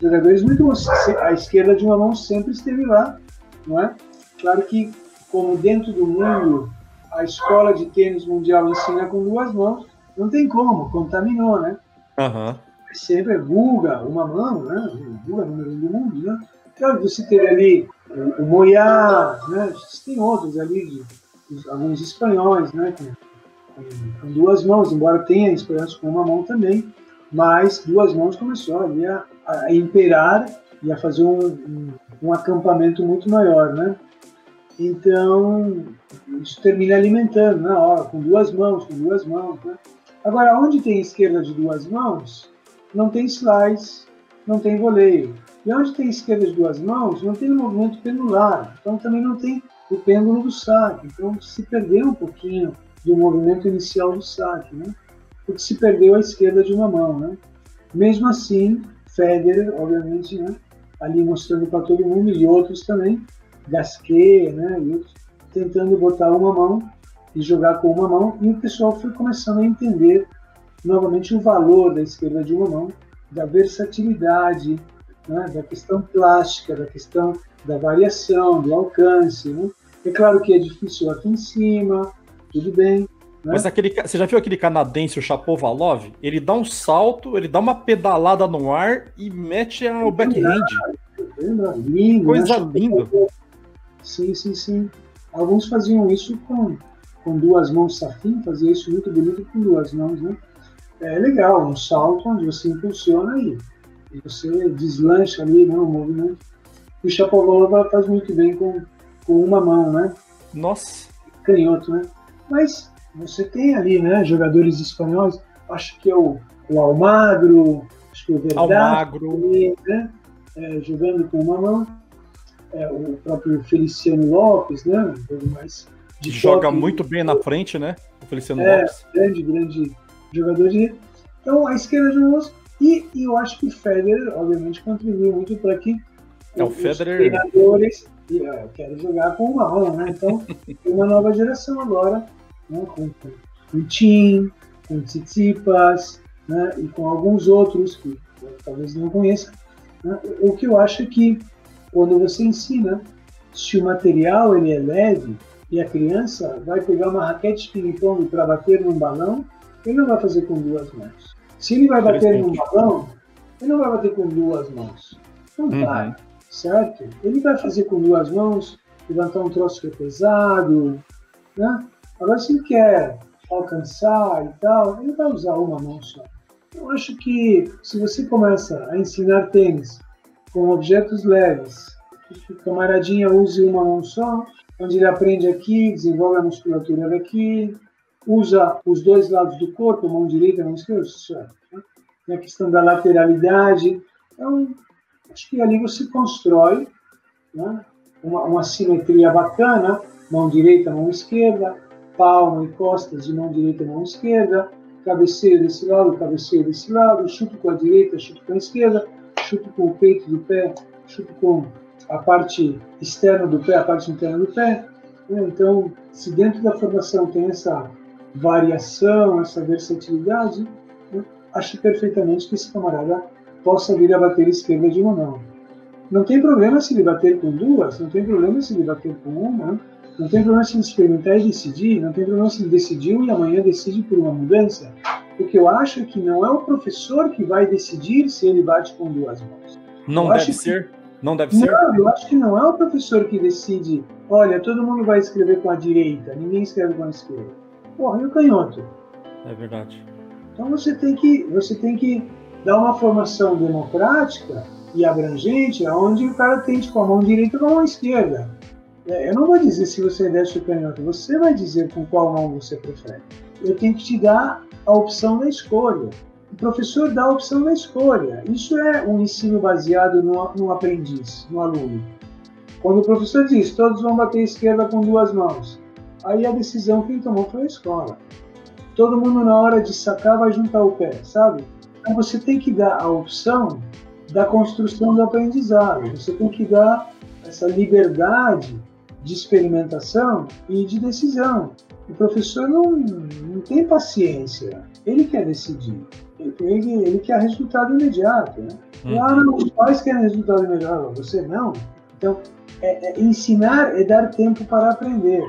jogadores muito bons. A esquerda de uma mão sempre esteve lá, não é? Claro que, como dentro do mundo a escola de tênis mundial ensina com duas mãos, não tem como, contaminou, né? Uhum. Sempre é Guga, uma mão, né? Guga, número um do mundo, né? Claro, você teve ali o, o Moyá, né? Tem outros ali, de, de, alguns espanhóis, né? Com, com, duas mãos, embora tenha espanhóis com uma mão também, mas duas mãos começou ali a, a imperar e a fazer um, um, um acampamento muito maior, né? Então, isso termina alimentando, né? Ó, com duas mãos, com duas mãos, né? Agora, onde tem esquerda de duas mãos, não tem slice, não tem voleio. E onde tem esquerda de duas mãos, não tem movimento pendular. Então, também não tem o pêndulo do saque. Então, se perdeu um pouquinho do movimento inicial do saque, né? Porque se perdeu a esquerda de uma mão, né? Mesmo assim, Federer, obviamente, né? Ali mostrando para todo mundo e outros também, Gasquet, né, e outros, tentando botar uma mão e jogar com uma mão, e o pessoal foi começando a entender novamente o valor da esquerda de uma mão, da versatilidade, né, da questão plástica, da questão da variação, do alcance. Né? É claro que é difícil aqui em cima, tudo bem. Né? Mas aquele, você já viu aquele canadense, o Chapovalov? Ele dá um salto, ele dá uma pedalada no ar e mete o backhand. Lindo, Coisa né? linda. Sim, sim, sim. Alguns faziam isso com, com duas mãos safim, fazia isso muito bonito com duas mãos, né? É legal, um salto onde você impulsiona aí. E você deslancha ali, né, o movimento. E o Chapovalova faz muito bem com, com uma mão, né? Nossa! Canhoto, né? Mas você tem ali, né, jogadores espanhóis, acho que é o, o Almagro, acho que é o Verdade, Almagro. né? É, jogando com uma mão é, o próprio Feliciano Lopes, né? Mais de Joga muito bem na frente, né? O Feliciano é, Lopes. Grande, grande jogador de. Então, a esquerda de nós. E, e eu acho que o Federer, obviamente, contribuiu muito para que é, o Federer... treinadores uh, querem jogar com uma mão, né? Então, tem uma nova geração agora, né? com, com, com Tim, com Tsitsipas, né? e com alguns outros que talvez não conheçam. Né? O que eu acho é que quando você ensina, se o material ele é leve e a criança vai pegar uma raquete de ping-pong para bater num balão, ele não vai fazer com duas mãos. Se ele vai bater num balão, ele não vai bater com duas mãos. Não uhum. vai, certo? Ele vai fazer com duas mãos, levantar um troço que é pesado, né? Agora, se ele quer alcançar e tal, ele vai usar uma mão só. Eu acho que se você começa a ensinar tênis com objetos leves, que o camaradinha use uma mão só, onde ele aprende aqui, desenvolve a musculatura daqui, usa os dois lados do corpo, mão direita e mão esquerda? Né? Tem a questão da lateralidade. Então, acho que ali você constrói né, uma, uma simetria bacana, mão direita, mão esquerda, palma e costas de mão direita e mão esquerda, cabeceio desse lado, cabeceio desse lado, chuto com a direita, chuto com a esquerda, chuto com o peito do pé, chuto com a parte externa do pé, a parte interna do pé. Né? Então, se dentro da formação tem essa variação, essa versatilidade, né? acho perfeitamente que esse camarada possa vir a bater esquerda de uma mão. Não tem problema se ele bater com duas, não tem problema se ele bater com uma, não tem problema se ele experimentar e decidir, não tem problema se ele decidiu e amanhã decide por uma mudança. O que eu acho é que não é o professor que vai decidir se ele bate com duas mãos. Não eu deve ser? Que... Não deve ser? Não, eu acho que não é o professor que decide, olha, todo mundo vai escrever com a direita, ninguém escreve com a esquerda. Porra, e o canhoto? É verdade. Então você tem que, você tem que dar uma formação democrática e abrangente, onde o cara tente com a mão direita ou com a mão esquerda. É, eu não vou dizer se você desce o canhoto, você vai dizer com qual mão você prefere. Eu tenho que te dar a opção da escolha. O professor dá a opção da escolha. Isso é um ensino baseado no, no aprendiz, no aluno. Quando o professor diz todos vão bater esquerda com duas mãos, aí a decisão quem tomou foi a escola. Todo mundo na hora de sacar vai juntar o pé, sabe? Então você tem que dar a opção da construção do aprendizado. Você tem que dar essa liberdade de experimentação e de decisão. o professor não, não tem paciência. Ele quer decidir. Ele, ele quer resultado imediato. Né? Uhum. Claro, os pais querem resultado imediato, você não. Então, é, é, ensinar é dar tempo para aprender.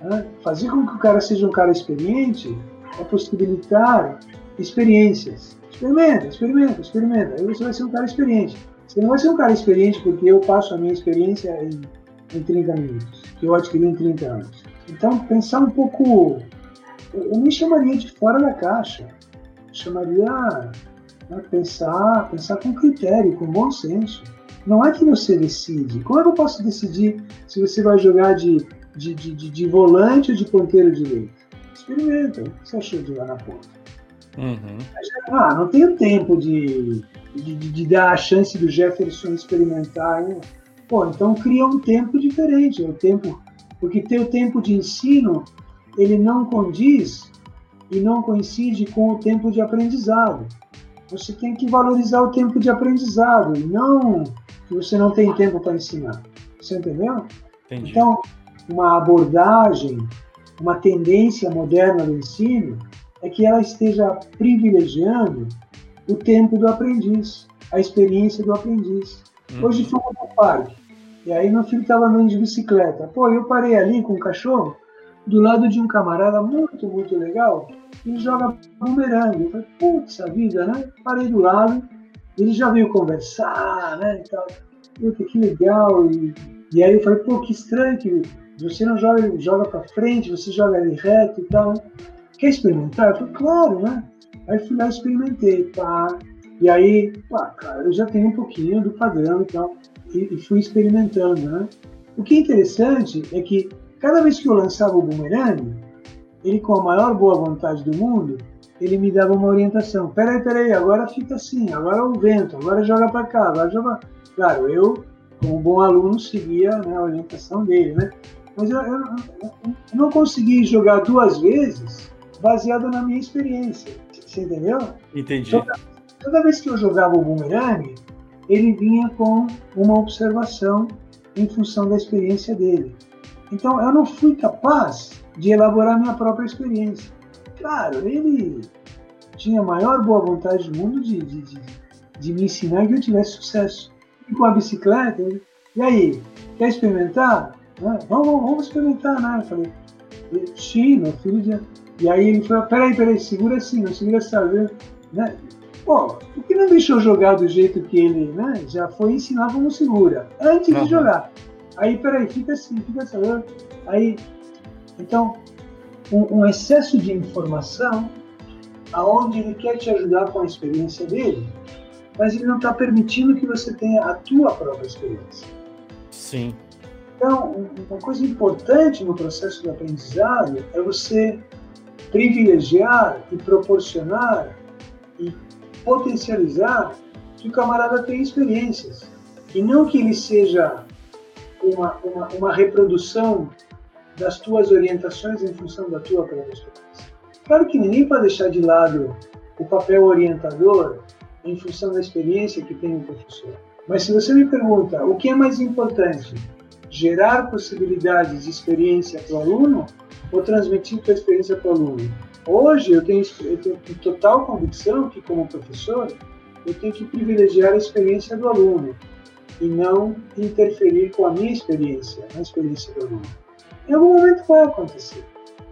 Né? Fazer com que o cara seja um cara experiente é possibilitar experiências. Experimenta, experimenta, experimenta. Aí você vai ser um cara experiente. Você não vai ser um cara experiente porque eu passo a minha experiência em, em 30 minutos, que eu adquiri em 30 anos. Então, pensar um pouco. Eu me chamaria de fora da caixa. Eu chamaria né, pensar, pensar com critério, com bom senso. Não é que você decide. Como é eu posso decidir se você vai jogar de, de, de, de, de volante ou de ponteiro direito? Experimenta. O que você achou de jogar na ponta? Uhum. Ah, não tenho tempo de, de, de, dar a chance do Jefferson experimentar. Hein? Pô, então cria um tempo diferente. O tempo, porque teu tempo de ensino ele não condiz e não coincide com o tempo de aprendizado. Você tem que valorizar o tempo de aprendizado, não que você não tem tempo para ensinar. Você entendeu? Entendi. Então, uma abordagem, uma tendência moderna do ensino é que ela esteja privilegiando o tempo do aprendiz, a experiência do aprendiz. Uhum. Hoje fomos no parque, e aí meu filho estava andando de bicicleta. Pô, eu parei ali com o cachorro, do lado de um camarada muito, muito legal, ele joga bumerangue. Eu falei, putz, a vida, né? Parei do lado, ele já veio conversar, né? E tal. Puta, que legal. E, e aí eu falei, pô, que estranho que você não joga, joga para frente, você joga ali reto e tal. Quer experimentar? Eu falei, claro, né? Aí fui lá e experimentei, pá. E aí, pá, cara, eu já tenho um pouquinho do padrão e tal. E, e fui experimentando, né? O que é interessante é que cada vez que eu lançava o bumerangue, ele com a maior boa vontade do mundo, ele me dava uma orientação. Peraí, peraí, agora fica assim, agora o vento, agora joga para cá, agora joga. Claro, eu, como bom aluno, seguia né, a orientação dele, né? Mas eu, eu, eu, não consegui jogar duas vezes baseado na minha experiência. Você entendeu? Entendi. Toda, toda vez que eu jogava o boomerang, ele vinha com uma observação em função da experiência dele. Então eu não fui capaz de elaborar minha própria experiência. Claro, ele tinha a maior boa vontade do mundo de, de, de, de me ensinar que eu tivesse sucesso. E com a bicicleta, ele, e aí, quer experimentar? Ah, vamos, vamos experimentar, né? Eu falei, sim, meu filho já e aí ele falou, peraí, peraí, segura assim, não segura essa vez. Né? Pô, por que não deixou jogar do jeito que ele né, já foi ensinar como segura, antes uhum. de jogar? Aí, peraí, fica assim, fica assim. Aí, então, um, um, excesso de informação, aonde ele quer te ajudar com a experiência dele, mas ele não está permitindo que você tenha a tua própria experiência. Sim. Então, uma coisa importante no processo de aprendizado é você privilegiar e proporcionar e potencializar que o camarada tenha experiências. E não que ele seja uma, uma, uma reprodução das tuas orientações em função da tua própria experiência. Claro que ninguém pode deixar de lado o papel orientador em função da experiência que tem o professor. Mas se você me pergunta o que é mais importante, gerar possibilidades de experiência para o aluno ou transmitir tua experiência para o aluno. Hoje eu tenho, eu tenho total convicção que, como professor, eu tenho que privilegiar a experiência do aluno e não interferir com a minha experiência, a experiência do aluno. Em algum momento vai acontecer.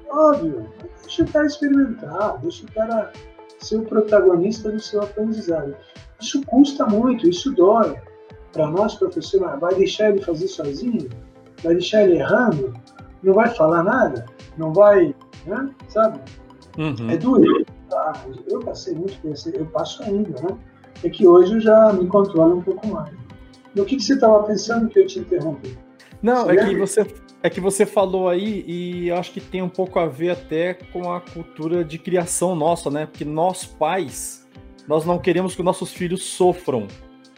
Óbvio, deixa o cara experimentar, deixa o cara ser o protagonista do seu aprendizado. Isso custa muito, isso dói. Para nós, professores, vai deixar ele fazer sozinho? Vai deixar ele errando? Não vai falar nada? não vai, né? Sabe? Uhum. É duro. Ah, eu passei muito por isso, eu passo ainda, né? É que hoje eu já me controlo um pouco mais. No que, que você estava pensando que eu te interrompi? Não, é que, você, é que você falou aí e acho que tem um pouco a ver até com a cultura de criação nossa, né? Porque nós pais, nós não queremos que nossos filhos sofram.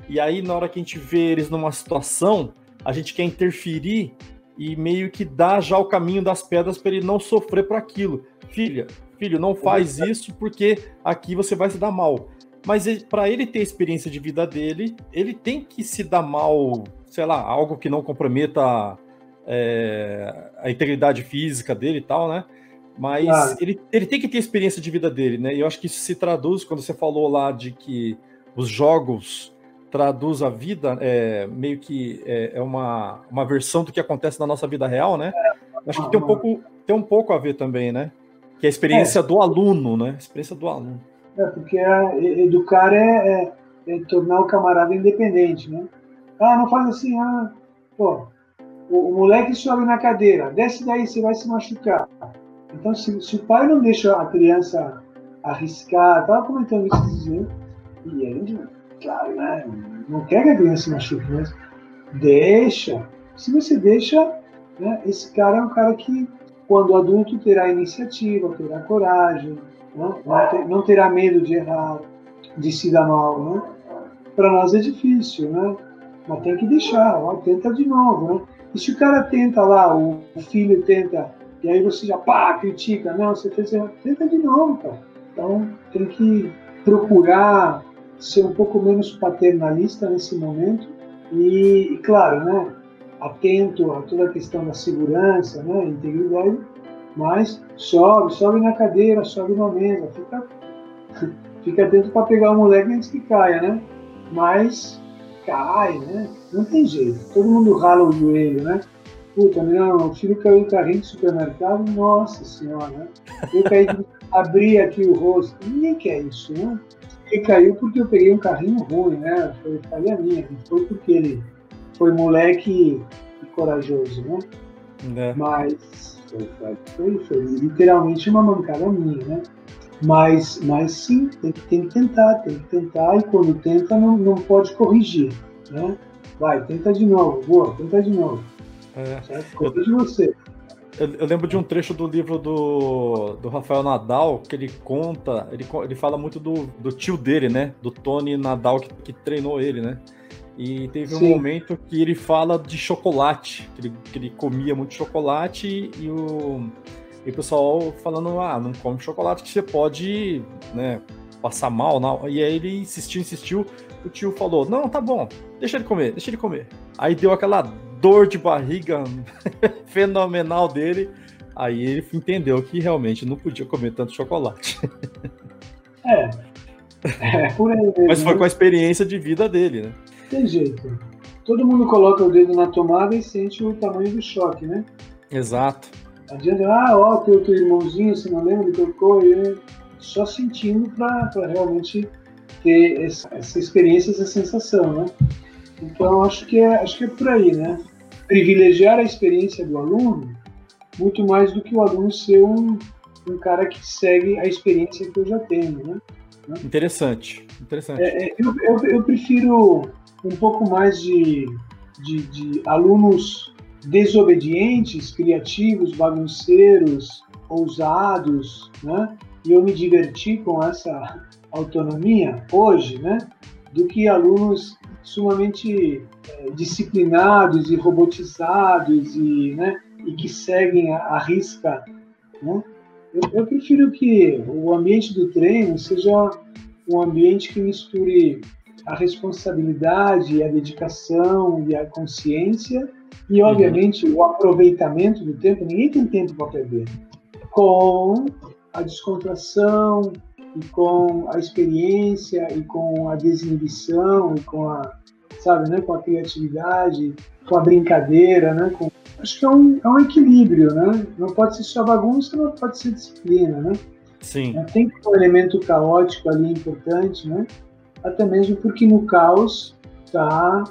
E aí, na hora que a gente vê eles numa situação, a gente quer interferir e meio que dá já o caminho das pedras para ele não sofrer por aquilo. Filha, filho, não faz isso porque aqui você vai se dar mal. Mas para ele ter a experiência de vida dele, ele tem que se dar mal, sei lá, algo que não comprometa é, a integridade física dele e tal, né? Mas claro. ele, ele tem que ter experiência de vida dele, né? E eu acho que isso se traduz quando você falou lá de que os jogos traduz a vida, é, meio que é, é, uma, uma versão do que acontece na nossa vida real, né? Acho que tem um pouco, tem um pouco a ver também, né? Que é a experiência é. do aluno, né? A experiência do aluno. É, porque é, educar é, é, tornar o camarada independente, né? Ah, não faz assim, ah, pô, o, o moleque sobe na cadeira, desce daí, você vai se machucar. Então, se, se o pai não deixa a criança arriscar, estava comentando isso, né? e a gente, claro, né? Não quer que a criança se machuque, mas deixa. Se você deixa, né, esse cara é um cara que, quando adulto, terá iniciativa, terá coragem, né? não, ter, não terá medo de errar, de se dar mal, né? Para nós é difícil, né? Mas tem que deixar, ó, tenta de novo, né? E se o cara tenta lá, o, filho tenta, e aí você já pá, critica, não, você fez errado, tenta de novo, cara. Então tem que procurar ser um pouco menos paternalista nesse momento e, claro, né, atento a toda a questão da segurança, né, integridade, mas sobe, sobe na cadeira, sobe na mesa, fica, fica atento para pegar o moleque antes que caia, né? Mas cai, né? Não tem jeito, todo mundo rala o joelho, né? Puta, não, o filho caiu em carrinho de supermercado, nossa senhora, né? Eu caí, abri aqui o rosto, ninguém quer isso, né? Ele caiu porque eu peguei um carrinho ruim, né? Foi falha minha, não foi porque ele foi moleque e corajoso, né? É. Mas foi, foi, foi, literalmente uma mancada minha, né? Mas, mas sim, tem, tem que tentar, tem que tentar, e quando tenta não, não pode corrigir, né? Vai, tenta de novo, boa, tenta de novo. É. Certo? Eu... você. Eu, lembro de um trecho do livro do, do Rafael Nadal que ele conta, ele, ele fala muito do, do tio dele, né? Do Tony Nadal que, que treinou ele, né? E teve um Sim. momento que ele fala de chocolate, que ele, que ele comia muito chocolate e o, e o pessoal falando, ah, não come chocolate que você pode, né, passar mal. Não. E aí ele insistiu, insistiu, o tio falou, não, tá bom, deixa ele comer, deixa ele comer. Aí deu aquela dor de barriga fenomenal dele. Aí ele entendeu que realmente não podia comer tanto chocolate. É. é por aí mesmo, Mas foi né? com a experiência de vida dele, né? Tem jeito. Todo mundo coloca o dedo na tomada e sente o tamanho do choque, né? Exato. Adianta, ah, ó, teu, teu irmãozinho, você não lembra, ele tocou, e só sentindo para realmente ter essa, essa experiência, essa sensação, né? Então acho que é, acho que é por aí, né? Privilegiar a experiência do aluno muito mais do que o aluno ser um, um cara que segue a experiência que eu já tenho, né? Interessante, interessante. É, é, eu, eu, eu, prefiro um pouco mais de, de, de alunos desobedientes, criativos, bagunceiros, ousados, né? E eu me diverti com essa autonomia hoje, né? Do que alunos sumamente é, disciplinados e robotizados e, né, e que seguem a, a risca. Né? Eu, eu, prefiro que o ambiente do treino seja um ambiente que misture a responsabilidade, a dedicação e a consciência e, uhum. obviamente, uhum. o aproveitamento do tempo. Ninguém tem tempo para perder. Com a descontração, e com a experiência e com a desinibição e com a sabe né com a criatividade com a brincadeira né com... acho que é um, é um equilíbrio né? Não pode ser só bagunça não pode ser disciplina né? Sim. Tem um elemento caótico ali importante né? Até mesmo porque no caos está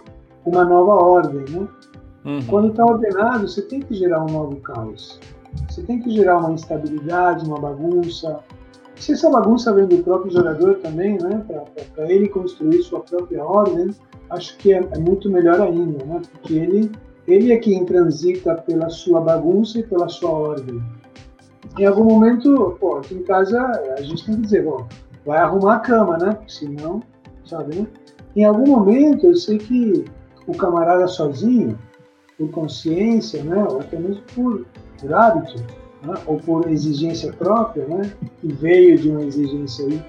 uma nova ordem né? Uhum. quando está ordenado você tem que gerar um novo caos. Você tem que gerar uma instabilidade uma bagunça se essa bagunça vem do próprio jogador também, né, para ele construir sua própria ordem, acho que é, é, muito melhor ainda, né, porque ele, ele é quem transita pela sua bagunça e pela sua ordem. Em algum momento, pô, aqui em casa a gente tem que dizer, bom, vai arrumar a cama, né, senão, sabe, né? Em algum momento eu sei que o camarada sozinho, por consciência, né, ou até mesmo por, por hábito, né? ou por exigência própria, né? que veio de uma exigência aí,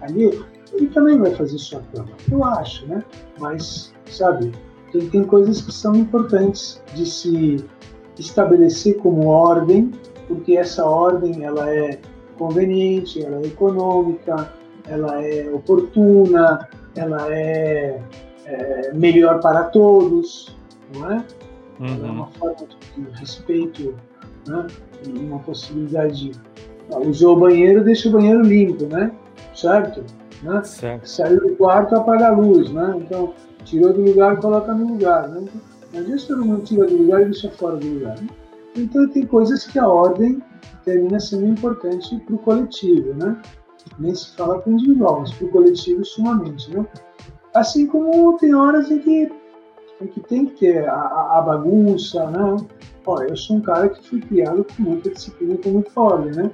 ali, ele também vai fazer sua cama. Eu acho, né? Mas, sabe, tem, tem coisas que são importantes de se estabelecer como ordem, porque essa ordem ela é conveniente, ela é econômica, ela é oportuna, ela é, é melhor para todos, não é? Uhum. Ela é uma forma de respeito né? Uma possibilidade de ah, usou o banheiro, deixa o banheiro limpo, né? Certo? Né? certo. Saiu do quarto, apaga a luz, né? Então, tirou do lugar, coloca no lugar, né? Mas isso todo mundo tira do lugar e deixa fora do lugar. Né? Então, tem coisas que a ordem termina sendo importante para o coletivo, né? Nem se fala para o individual, mas para o coletivo sumamente, né? Assim como tem horas em que, em que tem que ter a, a bagunça, né? Olha, eu sou um cara que fui criado com muita disciplina e com muita ordem, né?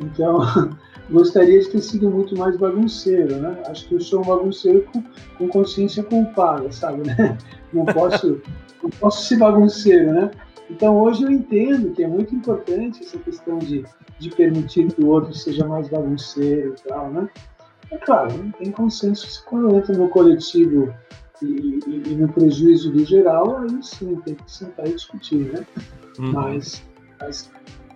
Então, gostaria de ter sido muito mais bagunceiro, né? Acho que eu sou um bagunceiro com, com consciência culpada, sabe, né? Não posso, não posso ser bagunceiro, né? Então, hoje eu entendo que é muito importante essa questão de, de permitir que o outro seja mais bagunceiro e tal, né? É claro, tem consenso quando entra no coletivo e, e, e, no prejuízo do geral, aí sim, tem que sentar e discutir, né? Uhum. Mas, mas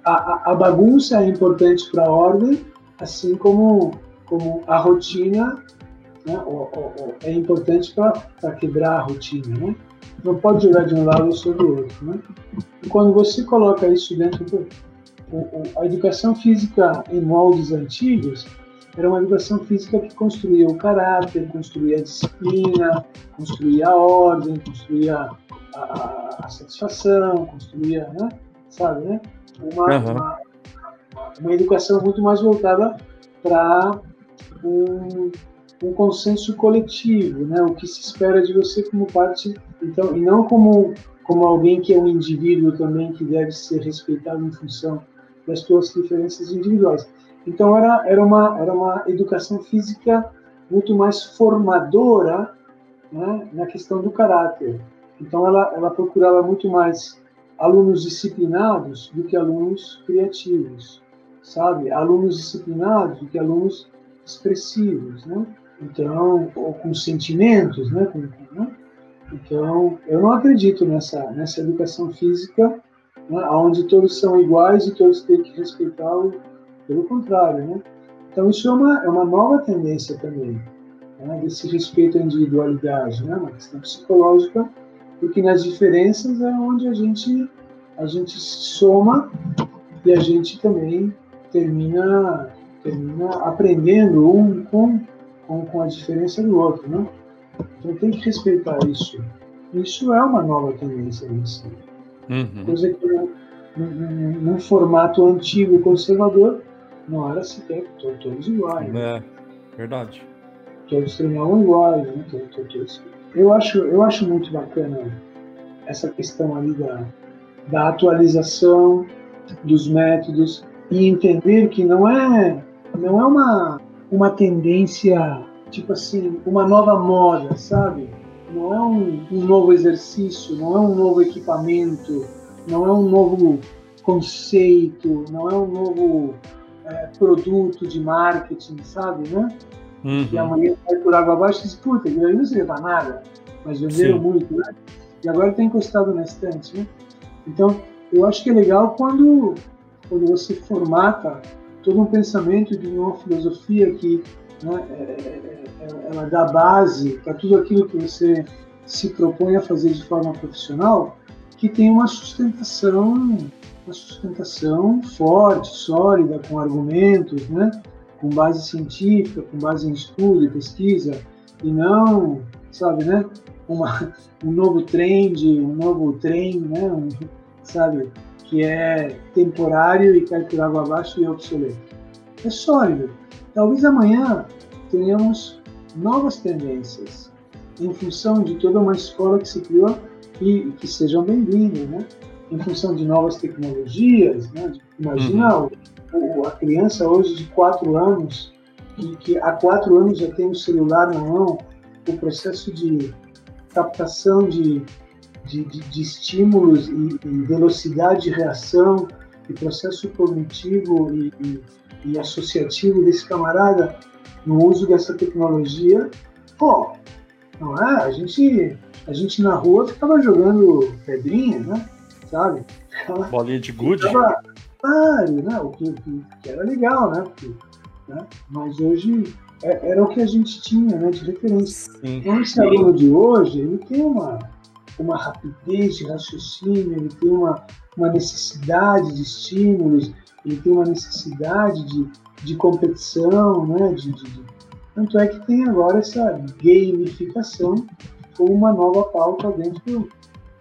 a, a, bagunça é importante para a ordem, assim como, como a rotina né, é importante para quebrar a rotina, né? Não pode jogar de um lado ou sobre o outro, né? E quando você coloca isso dentro do... a educação física em moldes antigos, era uma educação física que construía o caráter, construía a disciplina, construía a ordem, construía a, a, a satisfação, construía, né? sabe, né? Uma, uhum. uma, uma, educação muito mais voltada para um, um consenso coletivo, né? O que se espera de você como parte, então, e não como como alguém que é um indivíduo também que deve ser respeitado em função das suas diferenças individuais. Então era, era, uma, era uma educação física muito mais formadora né, na questão do caráter. Então ela, ela procurava muito mais alunos disciplinados do que alunos criativos, sabe? Alunos disciplinados do que alunos expressivos, né? Então, ou com sentimentos, né? Com, né? Então, eu não acredito nessa, nessa educação física, né? onde todos são iguais e todos têm que respeitar pelo contrário, né? Então isso é uma, é uma nova tendência também, né? desse respeito à individualidade, né? Uma questão psicológica, porque nas diferenças é onde a gente a gente soma e a gente também termina termina aprendendo um com, com, com a diferença do outro, né? Então tem que respeitar isso. Isso é uma nova tendência em si. Uhum. Coisa que num formato antigo conservador não era sequer todos, todos iguais. Né? É, verdade. Todos treinavam iguais, né? Todos, todos. Eu, acho, eu acho muito bacana essa questão ali da, da atualização dos métodos e entender que não é, não é uma, uma tendência, tipo assim, uma nova moda, sabe? Não é um, um novo exercício, não é um novo equipamento, não é um novo conceito, não é um novo é, produto de marketing, sabe, né? Uhum. E amanhã vai por água abaixo e diz, puta, eu não sei para nada, mas venderam Sim. muito, né? E agora está encostado na estante, né? Então, eu acho que é legal quando, quando você formata todo um pensamento de uma filosofia que né, é, é, é ela dá base para tudo aquilo que você se propõe a fazer de forma profissional, que tem uma sustentação uma sustentação forte, sólida, com argumentos, né? com base científica, com base em estudo e pesquisa, e não, sabe, né? Uma, um novo trend, um novo trem, né? Um, sabe, que é temporário e cai por água abaixo e é obsoleto. É sólido. Talvez amanhã tenhamos novas tendências em função de toda uma escola que se criou e, que sejam bem-vindas, né? Em função de novas tecnologias. Né? Imagina uhum. a criança hoje de quatro anos, que, que há quatro anos já tem o um celular na mão, o processo de captação de, de, de, de estímulos e, e, velocidade de reação, e processo cognitivo e, e, e associativo desse camarada no uso dessa tecnologia, pô, não é? A gente, a gente na rua ficava jogando pedrinha, né? Sabe? Bolinha de gude? Claro, né? O que, que, era legal, né? Porque, né? Mas hoje é, era o que a gente tinha né, de referência. Sim. Então, esse aluno de hoje, ele tem uma, uma rapidez de raciocínio, ele tem uma, uma necessidade de estímulos, ele tem uma necessidade de, de competição, né? De, de, de... Tanto é que tem agora essa gamificação como uma nova pauta dentro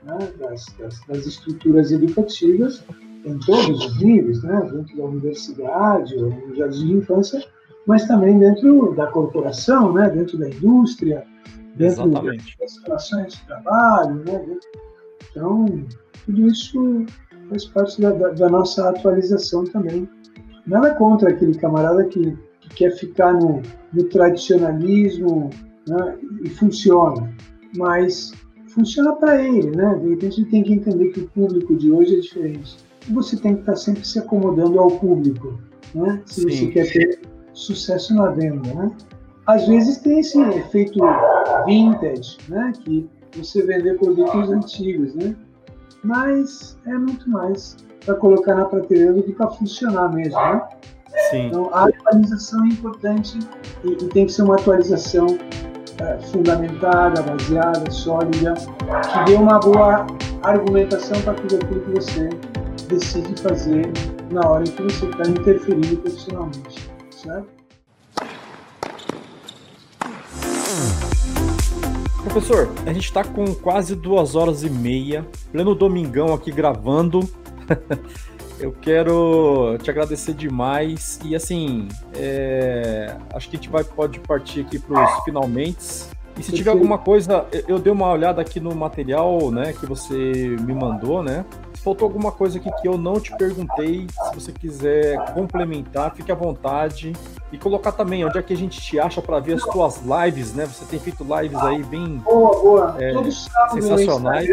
né, das, das, das, estruturas educativas em todos os níveis, né, dentro da universidade, ou no jardim de infância, mas também dentro da corporação, né, dentro da indústria, dentro Exatamente. das relações de trabalho. Né, então, tudo isso faz parte da, da, da, nossa atualização também. Nada contra aquele camarada que, que quer ficar no, no tradicionalismo né, e funciona, mas funciona para ele, né? De repente ele tem que entender que o público de hoje é diferente. Você tem que estar tá sempre se acomodando ao público, né? Se Sim. você quer ter sucesso na venda, né? Às vezes tem esse efeito vintage, né? Que você vender produtos antigos, né? Mas é muito mais para colocar na prateleira do que para funcionar mesmo, né? Sim. Então a atualização é importante e, e tem que ser uma atualização é, fundamentada, baseada, sólida, que dê uma boa argumentação para tudo aquilo que você decide fazer na hora em que você está interferindo profissionalmente, certo? Professor, a gente está com quase duas horas e meia, pleno domingão aqui gravando. Eu quero te agradecer demais e assim, é, acho que a gente vai, pode partir aqui para os finalmente. E se tiver alguma coisa, eu dei uma olhada aqui no material, né, que você me mandou, né? Se faltou alguma coisa aqui que eu não te perguntei, se você quiser complementar, fique à vontade e colocar também onde é que a gente te acha para ver as tuas lives, né? Você tem feito lives aí bem boa, boa. É, sensacionais.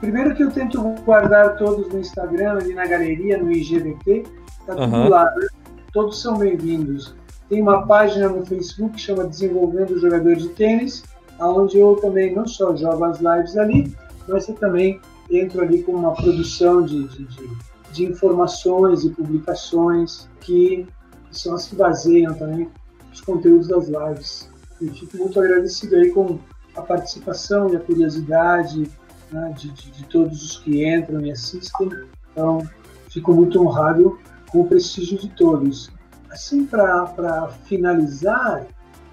Primeiro que eu tento guardar todos no Instagram, ali na galeria, no IGBT, tá tudo uhum. lá, né? Todos são bem-vindos. Tem uma página no Facebook que chama Desenvolvendo o Jogador de Tênis, onde eu também não só jogo as lives ali, mas eu também entro ali com uma produção de, de, de, de informações e publicações que são as que baseiam também os conteúdos das lives. E fico muito agradecido aí com a participação e a curiosidade né, de, de, de, todos os que entram e assistem. Então, fico muito honrado com o prestígio de todos. Assim, para finalizar,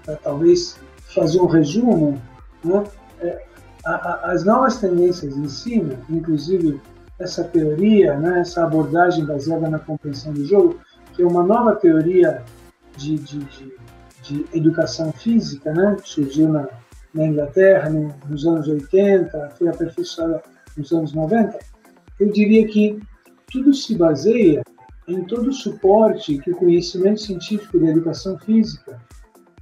para talvez fazer um resumo, né, é, a, a, as novas tendências de ensino, inclusive essa teoria, né, essa abordagem baseada na compreensão do jogo, que é uma nova teoria de, de, de, de educação física, né, que surgiu na, na Inglaterra no, nos anos 80, foi aperfeiçoada nos anos 90, eu diria que tudo se baseia em todo o suporte que o conhecimento científico da educação física,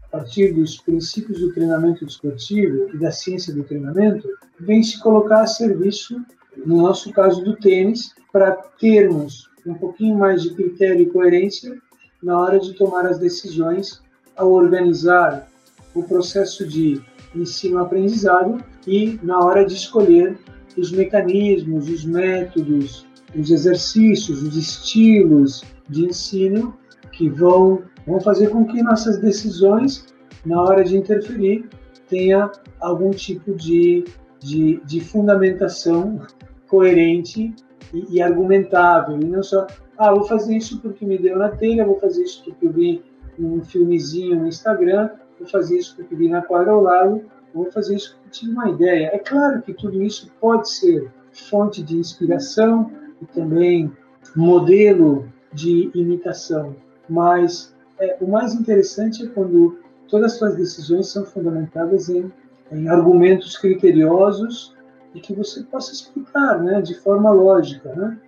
a partir dos princípios do treinamento desportivo e da ciência do treinamento, vem se colocar a serviço, no nosso caso do tênis, para termos um pouquinho mais de critério e coerência na hora de tomar as decisões ao organizar o processo de ensino-aprendizado e na hora de escolher os mecanismos, os métodos, os exercícios, os estilos de ensino que vão, vão fazer com que nossas decisões, na hora de interferir, tenha algum tipo de, de, de fundamentação coerente e, e, argumentável, e não só, ah, vou fazer isso porque me deu na telha, vou fazer isso porque eu vi um filmezinho no Instagram, vou fazer isso porque vi na quadra ao lado, vou fazer isso porque tive uma ideia. É claro que tudo isso pode ser fonte de inspiração e também modelo de imitação, mas é, o mais interessante é quando todas as suas decisões são fundamentadas em, em argumentos criteriosos e que você possa explicar né, de forma lógica. Né?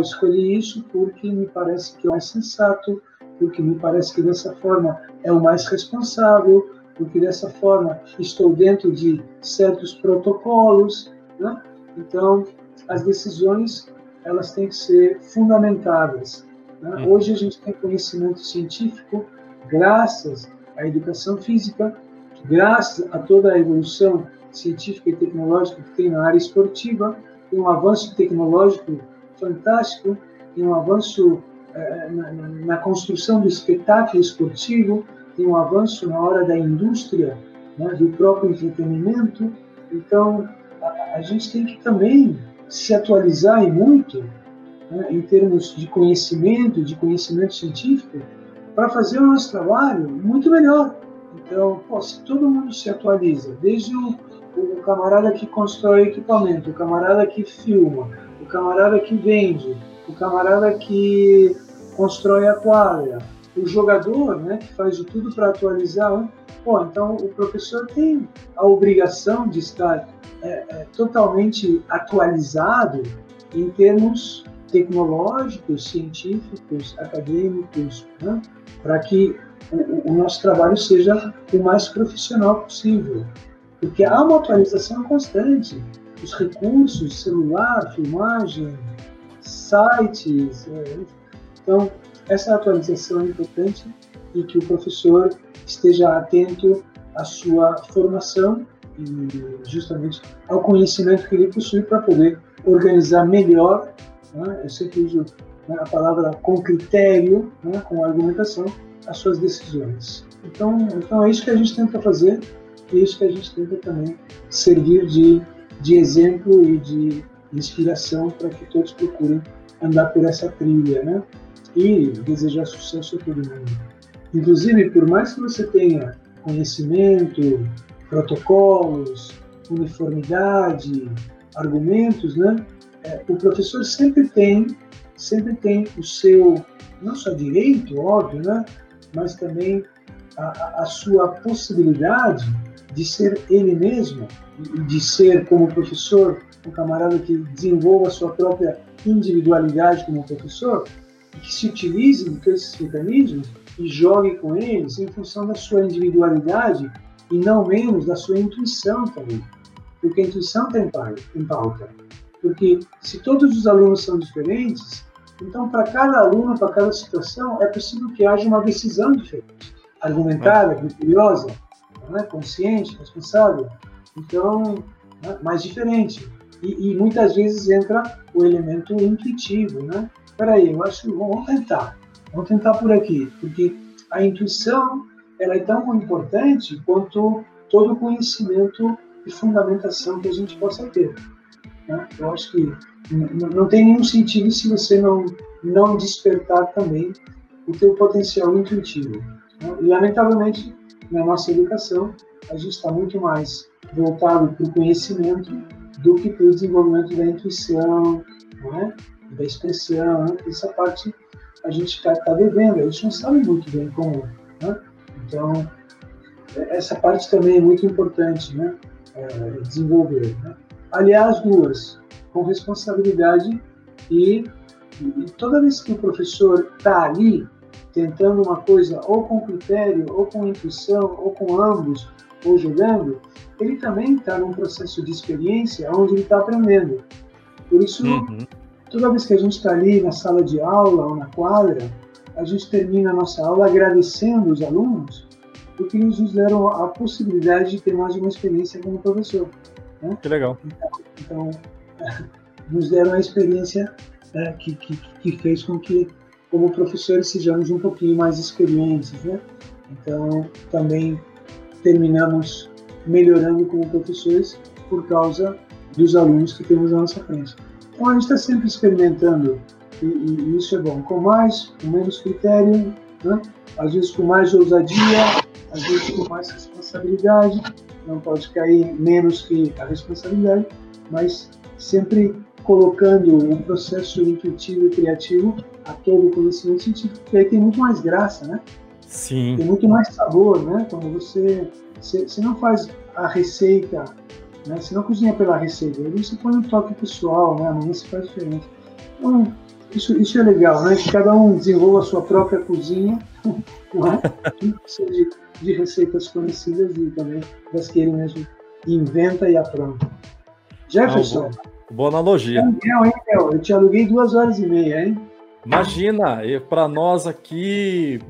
Escolhi isso porque me parece que é mais sensato, porque me parece que dessa forma é o mais responsável, porque dessa forma estou dentro de certos protocolos. Né? Então, as decisões elas têm que ser fundamentadas. Né? Uhum. Hoje a gente tem conhecimento científico graças à educação física, graças a toda a evolução científica e tecnológica que tem na área esportiva, tem um avanço tecnológico fantástico, tem um avanço na, na, construção do espetáculo esportivo, tem um avanço na hora da indústria, né, do próprio entretenimento. Então, a, a, gente tem que também se atualizar e muito né, em termos de conhecimento, de conhecimento científico, para fazer o nosso trabalho muito melhor. Então, pô, se todo mundo se atualiza, desde o, o camarada que constrói equipamento, o camarada que filma, o camarada que vende, o camarada que constrói a quadra, o jogador, né, faz de tudo para atualizar, né? pô, então o professor tem a obrigação de estar é, é, totalmente atualizado em termos tecnológicos, científicos, acadêmicos, né? para que o, o, nosso trabalho seja o mais profissional possível. Porque há uma atualização constante. Os recursos, celular, filmagem, sites. Então, essa atualização é importante e que o professor esteja atento à sua formação e justamente ao conhecimento que ele possui para poder organizar melhor né? eu sempre uso né, a palavra com critério, né, com argumentação, as suas decisões. Então, então é isso que a gente tenta fazer e é isso que a gente tenta também servir de, de exemplo e de inspiração para que todos procurem andar por essa trilha, né? E desejar sucesso a todo mundo. Inclusive, por mais que você tenha conhecimento, protocolos, uniformidade, argumentos, né? é, o professor sempre tem, sempre tem o seu, não só direito, óbvio, né? mas também a, a sua possibilidade de ser ele mesmo, de ser como professor, um camarada que desenvolva a sua própria individualidade como professor, que se utilize desses mecanismos e jogue com eles em função da sua individualidade e não menos da sua intuição também. Porque a intuição tem pauta. Porque se todos os alunos são diferentes, então para cada aluno, para cada situação, é possível que haja uma decisão diferente, argumentada, é. criteriosa, né? consciente, responsável. Então, né? mais diferente. E, e, muitas vezes entra o elemento intuitivo, né? Peraí, eu acho, vamos tentar, vamos tentar por aqui, porque a intuição ela é tão importante quanto todo o conhecimento e fundamentação que a gente possa ter. Né? Eu acho que não tem nenhum sentido se você não, não despertar também o teu potencial intuitivo. Né? E, lamentavelmente, na nossa educação, a gente está muito mais voltado para o conhecimento do que para o desenvolvimento da intuição, é? Da expressão. Né? Essa parte a gente está tá devendo, a gente não sabe muito bem como. Né? Então, essa parte também é muito importante né? É, desenvolver. Né? duas, com responsabilidade e, e toda vez que o professor está ali tentando uma coisa ou com critério, ou com intuição, ou com ambos, ou jogando, ele também está num processo de experiência onde ele está aprendendo. Por isso, uhum. Toda vez que a gente está ali na sala de aula ou na quadra, a gente termina a nossa aula agradecendo os alunos porque eles nos deram a possibilidade de ter mais uma experiência como professor. Né? Que legal. Então, então nos deram a experiência né, que, que, que, fez com que, como professores, sejamos um pouquinho mais experientes. Né? Então, também terminamos melhorando como professores por causa dos alunos que temos à nossa frente. Então, a gente está sempre experimentando, e, e, isso é bom, com mais, com menos critério, né? às vezes com mais ousadia, às vezes com mais responsabilidade, não pode cair menos que a responsabilidade, mas sempre colocando um processo intuitivo e criativo a todo o conhecimento científico, que aí tem muito mais graça, né? Sim. Tem muito mais sabor, né? Quando você, você, você não faz a receita, né? Você não cozinha pela receita, aí você põe um toque pessoal, né? Amanhã você faz diferente. Então, isso, isso é legal, né? Que cada um desenvolva a sua própria cozinha, não é? de, de receitas conhecidas e também das que ele mesmo inventa e apronta. Jefferson. Não, boa analogia. Miguel, hein, Miguel? Eu te aluguei duas horas e meia, hein? Imagina, para nós aqui,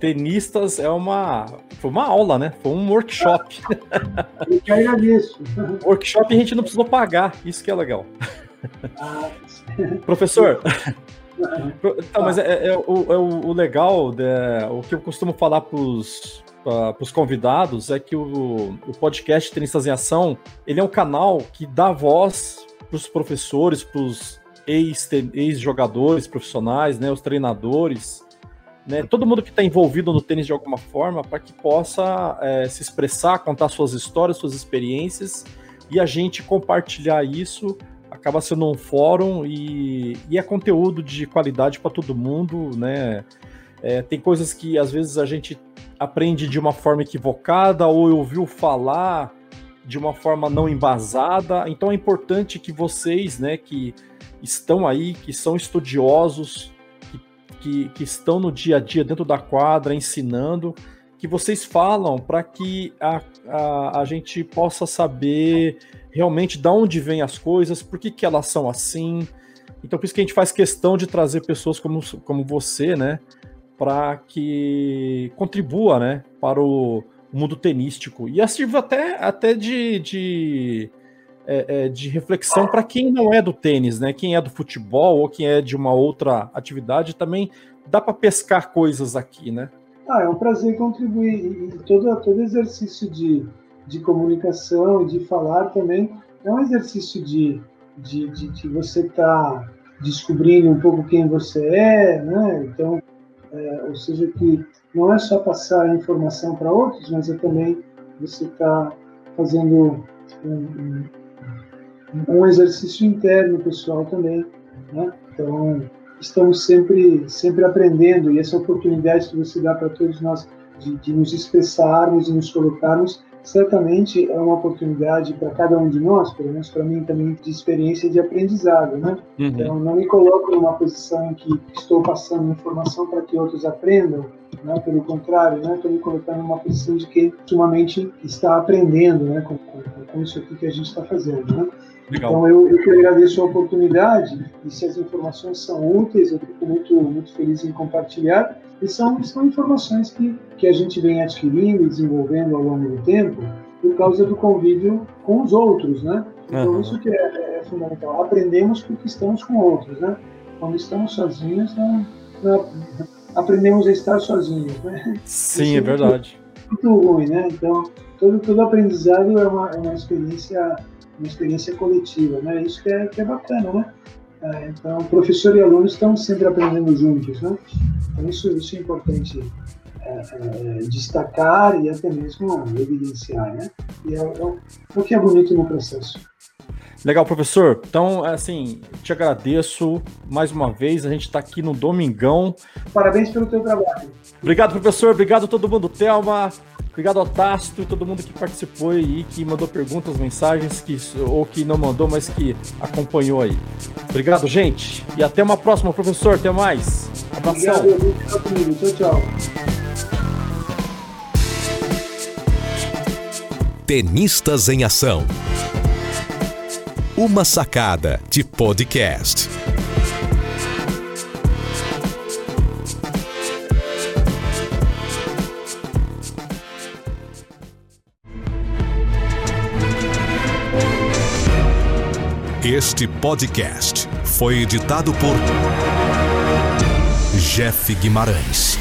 tenistas, é uma. Foi uma aula, né? Foi um workshop. Eu agradeço. workshop a gente não precisou pagar, isso que é legal. Ah, Professor, então, mas é, é, o, é o, legal, né, o que eu costumo falar para os convidados é que o, o podcast Tenistas em Ação, ele é um canal que dá voz para os professores, para os ex-jogadores ex profissionais, né, os treinadores, né, todo mundo que está envolvido no tênis de alguma forma, para que possa é, se expressar, contar suas histórias, suas experiências e a gente compartilhar isso. Acaba sendo um fórum e, e é conteúdo de qualidade para todo mundo, né? É, tem coisas que às vezes a gente aprende de uma forma equivocada ou ouviu falar de uma forma não embasada. Então é importante que vocês, né, que estão aí, que são estudiosos, que, que estão no dia a dia dentro da quadra ensinando, que vocês falam para que a, a, a gente possa saber realmente de onde vêm as coisas, por que, que elas são assim. Então, por isso que a gente faz questão de trazer pessoas como, como você, né? Para que contribua, né? Para o mundo tenístico. E sirva até, até de, de é, é, de reflexão para quem não é do tênis, né? Quem é do futebol ou quem é de uma outra atividade também dá para pescar coisas aqui, né? Ah, é um prazer contribuir e todo todo exercício de, de comunicação de falar também é um exercício de de, de, de você estar tá descobrindo um pouco quem você é, né? Então, é, ou seja que não é só passar informação para outros, mas é também você está fazendo um exercício interno pessoal também, né? Então estamos sempre sempre aprendendo e essa oportunidade que você dá para todos nós de, de, nos expressarmos e nos colocarmos certamente é uma oportunidade para cada um de nós, pelo menos para mim também de experiência de aprendizado, né? Uhum. Então não me coloco numa posição em que estou passando informação para que outros aprendam, né? Pelo contrário, né? Estou me colocando numa posição de quem ultimamente está aprendendo, né? Com, com, com isso aqui que a gente está fazendo, né? Legal. Então eu, eu que agradeço a oportunidade e se as informações são úteis, eu fico muito, muito feliz em compartilhar. E são, são informações que, que a gente vem adquirindo e desenvolvendo ao longo do tempo por causa do convívio com os outros, né? Então uhum. isso que é, é, fundamental. Aprendemos porque estamos com outros, né? Quando estamos sozinhos, não, não, aprendemos a estar sozinhos, né? Sim, é, é verdade. Muito, muito ruim, né? Então todo, todo aprendizado é uma, é uma experiência uma experiência coletiva, né? Isso que é, que é bacana, né? É, então, professor e aluno estão sempre aprendendo juntos, né? Então, isso, isso é importante é, é, destacar e até mesmo evidenciar, né? E é, é, é o que é bonito no processo. Legal, professor. Então, assim, te agradeço mais uma vez. A gente está aqui no Domingão. Parabéns pelo teu trabalho. Obrigado, professor. Obrigado a todo mundo. Thelma, Obrigado ao Tasto e todo mundo que participou aí, que mandou perguntas, mensagens, que, ou que não mandou, mas que acompanhou aí. Obrigado, gente. E até uma próxima, professor. Até mais. Abração. Obrigado, tchau, tchau. Tenistas em Ação. Uma sacada de podcast. Este podcast foi editado por Jeff Guimarães.